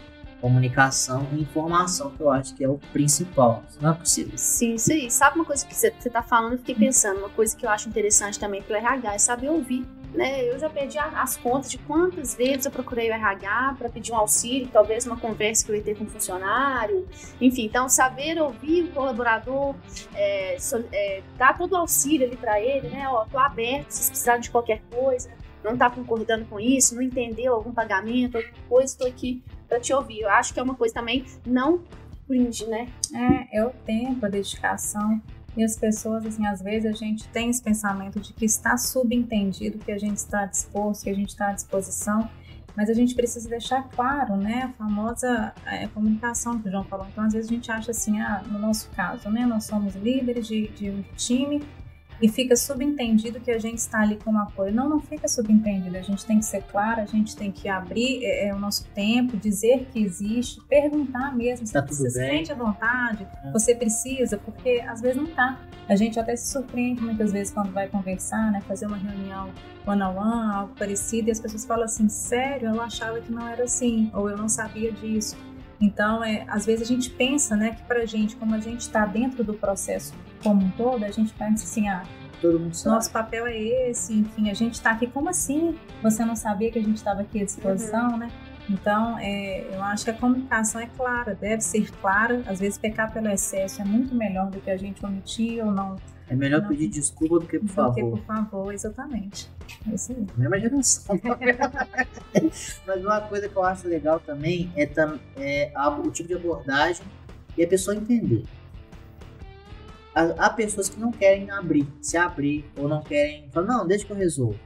comunicação e informação, que eu acho que é o principal. Não é possível. Sim, isso aí. Sabe uma coisa que você está falando? Eu fiquei pensando, uma coisa que eu acho interessante também para o RH é saber ouvir. Né? Eu já perdi as contas de quantas vezes eu procurei o RH para pedir um auxílio, talvez uma conversa que eu ia ter com um funcionário. Enfim, então saber ouvir o colaborador, é, é, dar todo o auxílio ali para ele, né? Ó, tô aberto se precisar de qualquer coisa não está concordando com isso, não entendeu algum pagamento, alguma coisa, estou aqui para te ouvir. Eu acho que é uma coisa também não cringe, né? É, é o tempo, a dedicação. E as pessoas, assim, às vezes a gente tem esse pensamento de que está subentendido, que a gente está disposto, que a gente está à disposição, mas a gente precisa deixar claro, né, a famosa é, comunicação que o João falou. Então, às vezes a gente acha assim, ah, no nosso caso, né, nós somos líderes de, de um time e fica subentendido que a gente está ali como apoio. Não, não fica subentendido. A gente tem que ser claro, a gente tem que abrir é, é o nosso tempo, dizer que existe, perguntar mesmo se Tá você se bem? sente à vontade, É. você precisa, porque às vezes não tá. A gente até se surpreende muitas vezes quando vai conversar, né, fazer uma reunião one-on-one, algo parecido, e as pessoas falam assim, sério, eu achava que não era assim, ou eu não sabia disso. Então, é, às vezes a gente pensa, né, que pra gente, como a gente está dentro do processo como um todo, a gente pensa assim, ah, Todo mundo sabe. nosso papel é esse, enfim, a gente está aqui, como assim? Você não sabia que a gente estava aqui à disposição, né? Então, é, eu acho que a comunicação é clara, deve ser clara. Às vezes, pecar pelo excesso é muito melhor do que a gente omitir ou não. É melhor pedir desculpa do que por do que, favor. por favor, exatamente. É isso aí. Mesma geração. Mas uma coisa que eu acho legal também é, é o tipo de abordagem e a pessoa entender. Há, há pessoas que não querem abrir, se abrir, ou não querem. Falar, não, deixa que eu resolvo.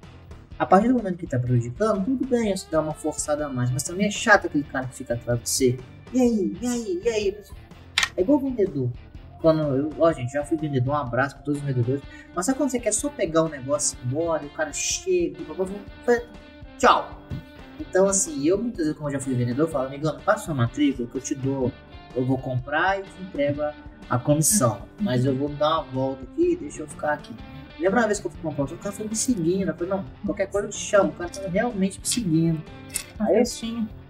A partir do momento que está prejudicando, tudo bem se dá uma forçada a mais, mas também é chato aquele cara que fica atrás de você. E aí, e aí, e aí? É igual vendedor. Quando eu, ó, gente, já fui vendedor, um abraço para todos os vendedores. Mas sabe quando você quer só pegar o negócio e ir embora, e o cara chega, e tchau. Então, assim, eu muitas vezes, como eu já fui vendedor, eu falo, amigão, passa sua matrícula que eu te dou, eu vou comprar e te entrego a, a comissão. Mas eu vou dar uma volta aqui, deixa eu ficar aqui. Lembra uma vez que eu fui comprar o cara foi me seguindo. Eu falei, não, qualquer coisa eu te chamo. O cara tá realmente me seguindo. Uma Aí-.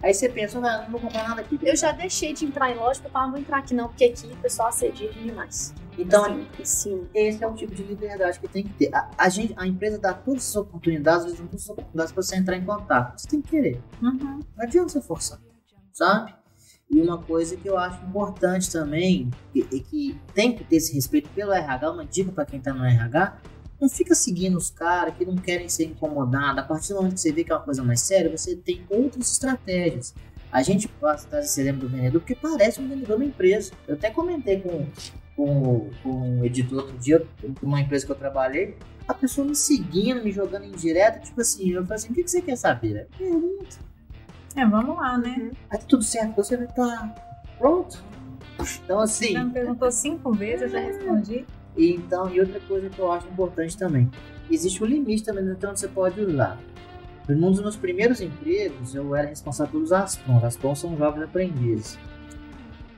Aí você pensa, "Ah, não vou comprar nada aqui. Eu já deixei de entrar em loja, porque eu falava, não vou entrar aqui não, porque aqui o pessoal assedia demais. Então, Sim, sim. esse é o tipo de liberdade que tem que ter. A, a gente, a empresa dá todas as oportunidades, às vezes não todas as oportunidades para você entrar em contato. Você tem que querer. Uhum. Não adianta você forçar, sabe? E uma coisa que eu acho importante também, e, e que tem que ter esse respeito pelo RH, uma dica para quem tá no RH, Não fica seguindo os caras que não querem ser incomodados. A partir do momento que você vê que é uma coisa mais séria, você tem outras estratégias. A gente passa tá, esse lembra do vendedor porque parece um vendedor da empresa. Eu até comentei com, com, com um editor outro dia, uma empresa que eu trabalhei, a pessoa me seguindo, me jogando em direto, tipo assim, eu falei assim, o que, que você quer saber? Pergunta. É, vamos lá, né? Uhum. Aí tá tudo certo, você vai estar pronto. Então assim. Já me perguntou cinco vezes, eu já respondi. Então, e outra coisa que eu acho importante também. Existe um limite também do tanto você pode usar. Num dos meus primeiros empregos, eu era responsável pelos Aspons. Aspons são jovens aprendizes.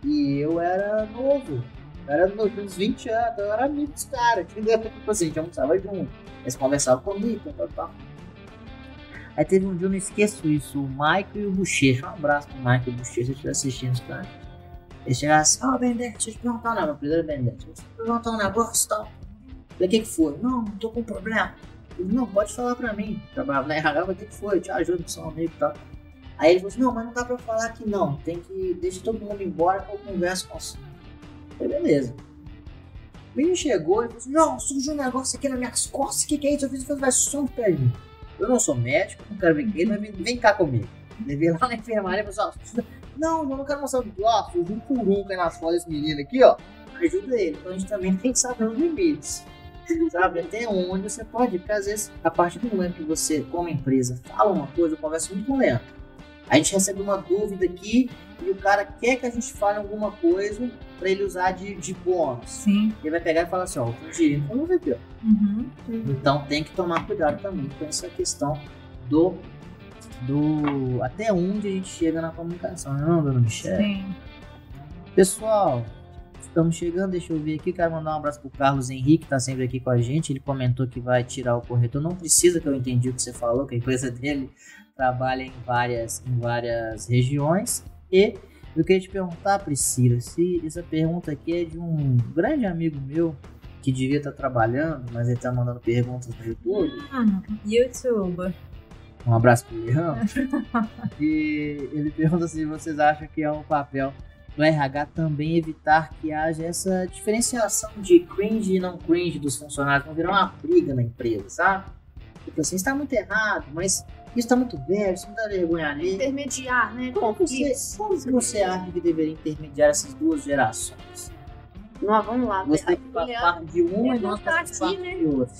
E eu era novo. Eu era uns 20 anos, eu era amigo dos caras. Tipo assim, a gente almoçava junto. Eles conversavam comigo, tal, tal. Aí teve um dia, eu não esqueço isso, o Michael e o Bochecha. Um abraço pro Michael e o Bochecha, se estiver assistindo os caras. Eles chegaram assim, ó, oh, Bendete, deixa eu te perguntar um negócio. Primeiro Bendete, deixa eu te perguntar um negócio e tal. Falei, o que que foi? Não, não tô com problema. Ele, não, pode falar pra mim. Trabalhava na RH, o que que foi? Eu te ajudo, sou um amigo e tal. Aí ele falou assim, não, mas não dá pra falar aqui não. Tem que, deixa todo mundo embora que eu converso com você. Falei, beleza. O menino chegou e falou assim, não, surgiu um negócio aqui nas minhas costas, o que que é isso? Eu fiz, eu fiz, som de pé Eu não sou médico, não quero ele, mas vem cá comigo. Levei lá na enfermaria e assim, não, eu não quero mostrar o ó, surgiu um furunca nas folhas desse menino aqui, ó. Ajuda ele. Então a gente também tem que saber os limites. Sabe, até onde você pode, porque às vezes, a partir do momento que você, como empresa, fala uma coisa, eu converso muito com o Leandro. A gente recebe uma dúvida aqui e o cara quer que a gente fale alguma coisa para ele usar de, de bônus. Sim. Ele vai pegar e falar assim, ó, o dinheiro não vai. Então tem que tomar cuidado também com essa questão do do até onde a gente chega na comunicação, não, dona Michelle? Sim. Pessoal, estamos chegando, deixa eu ver aqui, quero mandar um abraço pro Carlos Henrique, que tá sempre aqui com a gente, ele comentou que vai tirar o corretor, não precisa que eu entendi o que você falou, que a empresa dele trabalha em várias, em várias regiões, e eu queria te perguntar, Priscila, se essa pergunta aqui é de um grande amigo meu, que devia estar tá trabalhando, mas ele está mandando perguntas no YouTube. Hum, YouTube. Um abraço pro Leão. e ele pergunta se vocês acham que é um papel do RH também evitar que haja essa diferenciação de cringe e não cringe dos funcionários, não virar uma briga na empresa, sabe? Tipo assim, está muito errado, mas isso está muito velho, isso não dá vergonha ali. Intermediar, né? Como você, como você acha que deveria intermediar essas duas gerações? Nós vamos lá. Você que faz parte de uma e nós fazemos parte né? de outra.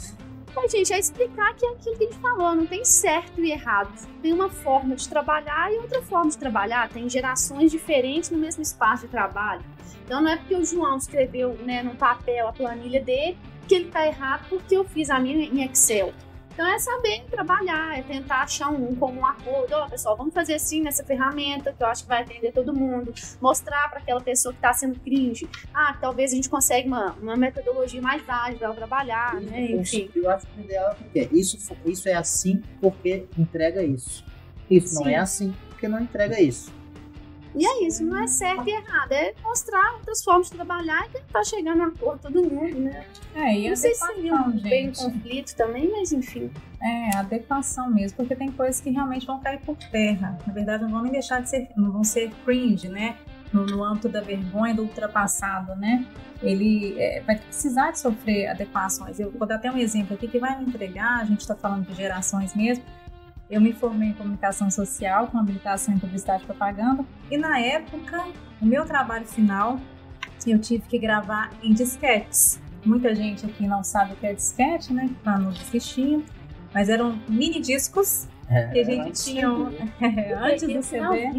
Bom, gente, é explicar que é aquilo que a gente falou, não tem certo e errado. Tem uma forma de trabalhar e outra forma de trabalhar. Tem gerações diferentes no mesmo espaço de trabalho. Então não é porque o João escreveu né, no papel a planilha dele que ele está errado porque eu fiz a minha em Excel. Então é saber trabalhar, é tentar achar um comum acordo. Ó, oh, pessoal, vamos fazer assim nessa ferramenta que eu acho que vai atender todo mundo. Mostrar para aquela pessoa que está sendo cringe. Ah, talvez a gente consiga uma, uma metodologia mais ágil para trabalhar, né? Enfim. Eu acho que o ideal é isso, isso é assim porque entrega isso. Isso Sim. não é assim porque não entrega isso. E é isso, não é certo e errado, é mostrar outras formas de trabalhar e tentar chegar no acordo todo mundo, né? É, e não sei se seria um bem conflito também, mas enfim. É, adequação mesmo, porque tem coisas que realmente vão cair por terra. Na verdade, não vão nem deixar de ser, não vão ser cringe, né? No, no âmbito da vergonha do ultrapassado, né? Ele é, vai precisar de sofrer adequações. Eu vou dar até um exemplo aqui que vai me entregar, a gente está falando de gerações mesmo, eu me formei em comunicação social com habilitação em publicidade e propaganda e na época, o meu trabalho final, eu tive que gravar em disquetes. Muita gente aqui não sabe o que é disquete, né? Tá nos assistindo, mas eram mini discos é, que a gente tinha é, antes do CD.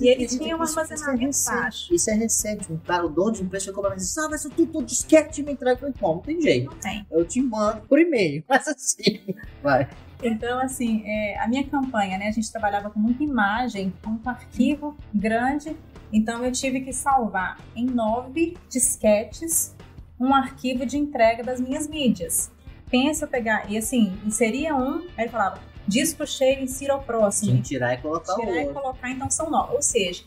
E eles tinham um armazenamento baixo. Isso é recente. Um cara, o dono de empresa chegou pra mim e disse: Ah, mas eu tenho disquete me entrega. Eu falei: Bom, não tem jeito. Não tem. Eu te mando por e-mail. Mas assim, vai. Então, assim, é, a minha campanha, né? A gente trabalhava com muita imagem, um arquivo grande. Então, eu tive que salvar em nove disquetes um arquivo de entrega das minhas mídias. Pensa eu pegar, e assim, inseria um, aí falava, disco cheio, insira o próximo. Tinha tirar e colocar tirar o outro. e colocar, então são nove. Ou seja,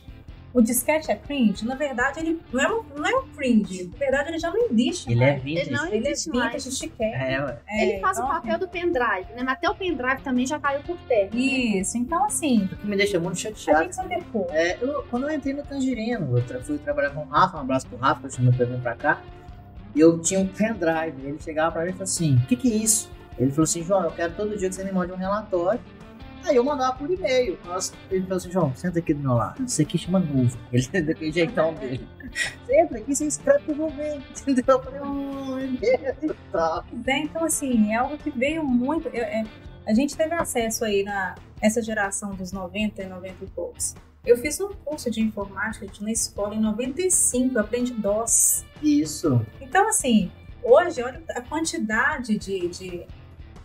o disquete é cringe, na verdade ele não é um, não é um cringe, na verdade ele já não existe ele mais. É vintage. Ele não ele existe é vintage, chiquete. É, é, ele faz então, o papel do pendrive, né? Mas até o pendrive também já caiu por terra. Né? Isso, então assim... O que me deixa muito chateado. A gente só depois. É, eu, quando eu entrei no Tangerino, eu fui trabalhar com o Rafa, um abraço pro Rafa, que eu chamei pra vir pra cá, E eu tinha um pendrive. Ele chegava pra mim e falou assim: O que, que é isso? Ele falou assim: João, eu quero todo dia que você me mande um relatório. Aí eu mandava por e-mail. Nossa, ele falou assim: João, senta aqui do meu lado. Isso aqui chama nuvem. Ele daquele jeitão dele. Senta aqui, você escreve vou ver. Entendeu? Eu falei: Oh, Deus. É, então, assim, é algo que veio muito. eu- é, a gente teve acesso aí na essa geração dos 90 e 90 e poucos. Eu fiz um curso de informática na escola em 95, eu aprendi DOS. Isso. Então, assim, hoje, olha a quantidade de, de,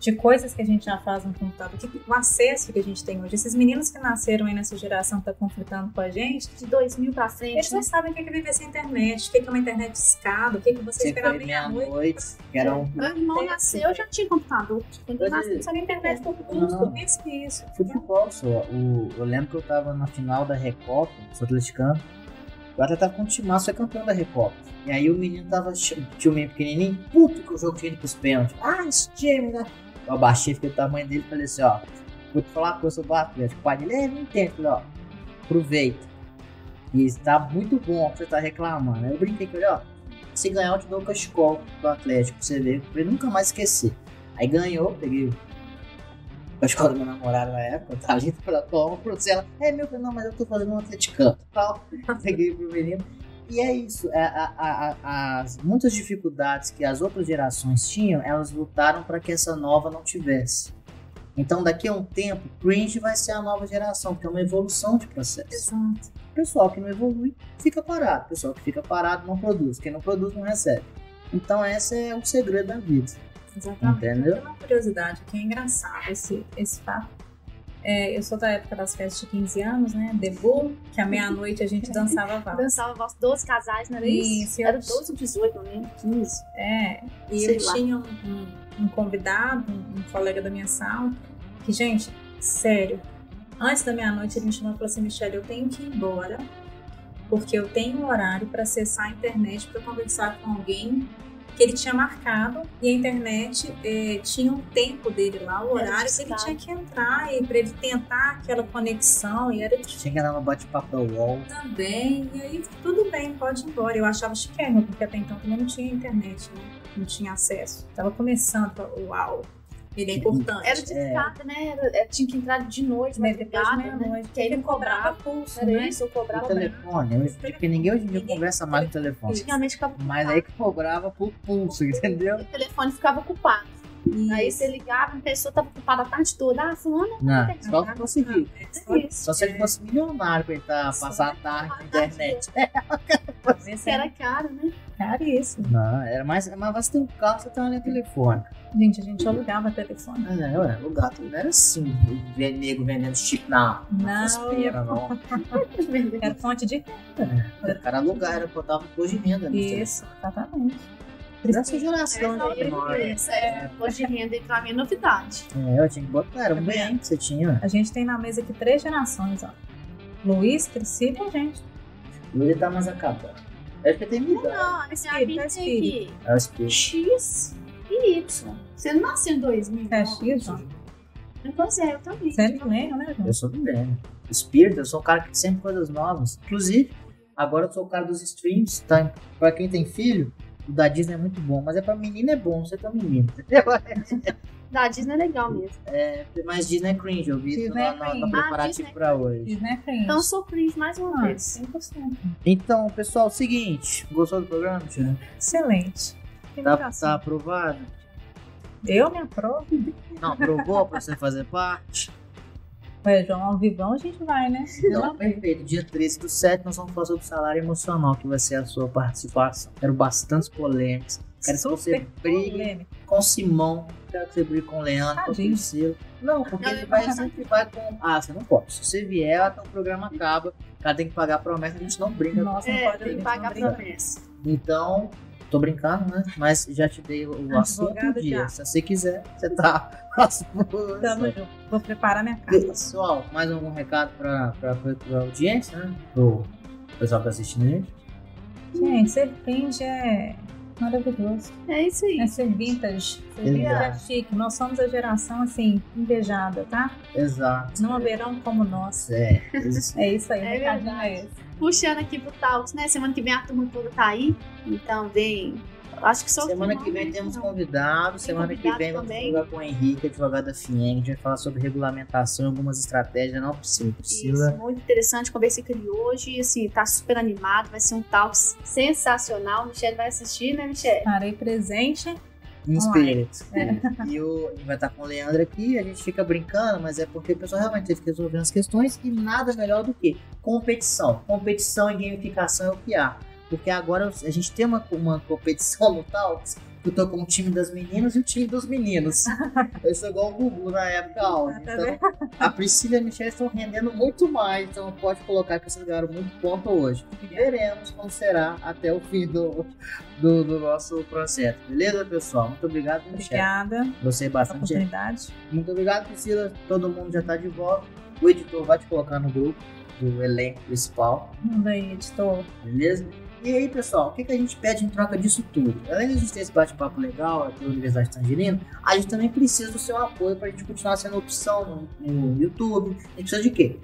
de coisas que a gente já faz no computador, que- o acesso que a gente tem hoje. Esses meninos que nasceram aí nessa geração que está conflitando com a gente, De 2000 pra eles frente, não né? sabem o que é viver sem internet, o que é uma internet escada, o que é você Sempre esperar meia-noite. era um Meu irmão nasceu, já tinha computador. Quando eu é. nasci, Só na internet por Não. custo, menos que isso. futebol só. O, eu lembro que eu tava na final da Recopa, sou atleticano. O atleta tava com o timaço, foi campeão da Recopa. E aí o menino tava, tinha um menino pequenininho, puto que o jogo tinha ido pros pênaltis. Ah, esse time, né? Eu abaixei, fiquei do tamanho dele e falei assim, ó, vou te falar uma coisa sobre o Atlético. O pai dele, é, não entendo. Falei, ó, aproveita. E está muito bom que você tá reclamando. Aí eu brinquei com ele, ó, se ganhar eu te dou o cachecol do Atlético, pra você ver, pra ele nunca mais esquecer. Aí ganhou, peguei o cachecol do meu namorado na época, tá ali, falei, toma, você. Ela, é meu, não, mas eu tô fazendo um atleticano, tal. Peguei pro menino. E é isso, é, a- a- as muitas dificuldades que as outras gerações tinham, elas lutaram para que essa nova não tivesse. Então, daqui a um tempo, cringe vai ser a nova geração, porque é uma evolução de processo. Exato. O pessoal que não evolui fica parado. O pessoal que fica parado não produz. Quem não produz não recebe. Então, esse é o segredo da vida. Exatamente. Entendeu? Tem uma curiosidade que é engraçado esse, esse fato. É, eu sou da época das festas de 15 anos, né? Debut, que à meia-noite a gente dançava valsa. Dançava voz 12 casais, não era isso? Isso, Era eu- 12 ou 18, não lembro. 15. É, e Sei eu lá. tinha um, um- um convidado, um, um colega da minha sala, que, gente, sério, antes da meia-noite ele me chamou e falou assim: Michelle, eu tenho que ir embora, porque eu tenho um horário para acessar a internet para conversar com alguém que ele tinha marcado e a internet eh, tinha um tempo dele lá, o horário que ele tinha que entrar e para ele tentar aquela conexão e era Tinha que andar no bate-papo da UOL. também, e aí tudo bem, pode ir embora. Eu achava chiquérrimo, porque até então também não tinha internet, né? não tinha acesso. Tava começando, uau, ele é importante. Era de escada, né? Era, era- tinha que entrar de noite, Mas depois de né? meia-noite, Que aí não cobrava. pulso, Era né? isso, eu O cobrava. telefone, eu- porque ninguém hoje em dia conversa mais no telefone. Antigamente ficava Mas aí que cobrava por pulso, entendeu? o telefone ficava ocupado. Aí você ligava, a pessoa tava ocupada a tarde toda. Ah, fulano, Não, só que fosse rico. é isso. Só se ele fosse milionário pra ele tá, passar a tarde na internet. Era caro, né? Caríssimo. Não, era mais. Mas você tem um carro, você tem uma linha telefônica. Gente, a gente alugava telefone. Não, ué, o gato não era assim. Ver nego vendendo chip na. Não. Espera, não. Era fonte de O cara alugava, era botava imposto de renda. no isso, exatamente. Nessa geração, né? aí, essa é, hoje de renda entra a minha novidade. É, eu tinha que botar, era um Tá bem que você tinha. A gente tem na mesa aqui três gerações, ó. Luiz, Priscila e a gente. Hoje tá mais acabado. É porque tem idade. Não, esse amigo é tem aqui É o espírito. X e Y. Você não nasceu em 2000? É? X. Pois é, eu também. Você é milênio, né, João? Eu sou do bem. Espírito, eu sou o cara que sempre coisas novas. Inclusive, agora eu sou o cara dos streams, tá? Pra quem tem filho, o da Disney é muito bom, mas é pra menino é bom, você tem um menino, entendeu? Da Disney é legal mesmo. É, mas Disney é cringe, eu vi isso Disney é no, cringe. no Ah, preparativo Disney é pra hoje. Diz, né, Cris? Então sou cringe mais uma Ah, vez. 100%. Então, pessoal, seguinte, gostou do programa, tia? Excelente. Tá, tá aprovado? Eu me aprovo. Não, aprovou pra você fazer parte? Ué, João, ao vivão a gente vai, né? Não, perfeito. Dia 13 do 7 nós vamos falar sobre salário emocional, que vai ser a sua participação. Quero bastantes polêmicas. Quero que você Super brigue polêmico. com o Simão, quero que você brigue com o Leandro, com o. Priscila. Não, porque Não, ele vai não. sempre vai com. Ah, você não pode. Se você vier, até o programa acaba. O cara tem que pagar a promessa, a gente não brinca. Nossa, não É, pode tem que pagar brinca. promessa. Então, tô brincando, né? Mas já te dei o Advogado assunto dia. já. Se você quiser, você tá à sua disposição. Tamo junto. Vou preparar minha casa. Pessoal, mais algum recado pra, pra, pra audiência, né? Pro pessoal que tá assistindo a gente? Gente, ser cringe é maravilhoso. É isso aí. É ser vintage. Ser vintage é chique. Nós somos a geração, assim, invejada, tá? Exato. Não haverão como nós. É, isso. É isso aí, É recadinho é esse. Puxando aqui pro Talks, né? Semana que vem a turma toda tá aí. Então vem Acho que só Semana que vem temos convidados. Semana que vem vamos conversar com o Henrique, advogado da FIENG. A gente vai falar sobre regulamentação e algumas estratégias. Não precisa. precisa. Isso, muito interessante. Conversei com ele hoje. Assim, tá super animado. Vai ser um talk sensacional. Michelle vai assistir, né, Michelle? Estarei presente. In spirit. É. E o, vai estar com o Leandro aqui, a gente fica brincando, mas é porque o pessoal realmente teve que resolver as questões e nada melhor do que competição. Competição e gamificação é o que há. Porque agora a gente tem uma, uma competição no Talks eu tô com o time das meninas e o time dos meninos. Eu sou igual o Gugu na época aula. Tá então, a Priscila e a Michelle estão rendendo muito mais, então pode colocar que vocês ganharam muito ponto hoje. Veremos como será até o fim do, do, do nosso processo. Beleza, pessoal? Muito obrigado, Michelle. Obrigada. Gostei bastante. Oportunidade. Muito obrigado, Priscila. Todo mundo já tá de volta. O editor vai te colocar no grupo do elenco principal. Manda aí, editor. Beleza? E aí, pessoal, o que, que a gente pede em troca disso tudo? Além de a gente ter esse bate-papo legal aqui na Universidade Tangerina, a gente também precisa do seu apoio para a gente continuar sendo opção no, no YouTube. A gente precisa de quê?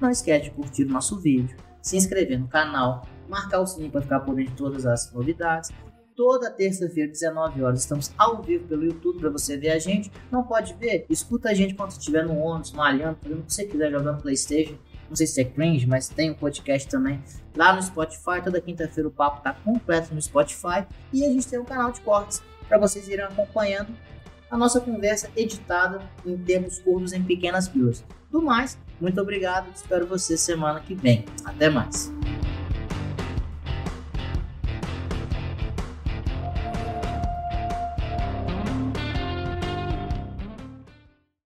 Não esquece de curtir o nosso vídeo, se inscrever no canal, marcar o sininho para ficar por dentro de todas as novidades. Toda terça-feira, 19 horas, estamos ao vivo pelo YouTube para você ver a gente. Não pode ver? Escuta a gente quando estiver no ônibus, malhando, fazendo o que você quiser, jogando Playstation não sei se é cringe, mas tem um podcast também lá no Spotify. Toda quinta-feira o papo tá completo no Spotify. E a gente tem um canal de cortes para vocês irem acompanhando a nossa conversa editada em termos curtos em pequenas pílulas. Do mais, muito obrigado. Espero você semana que vem. Até mais.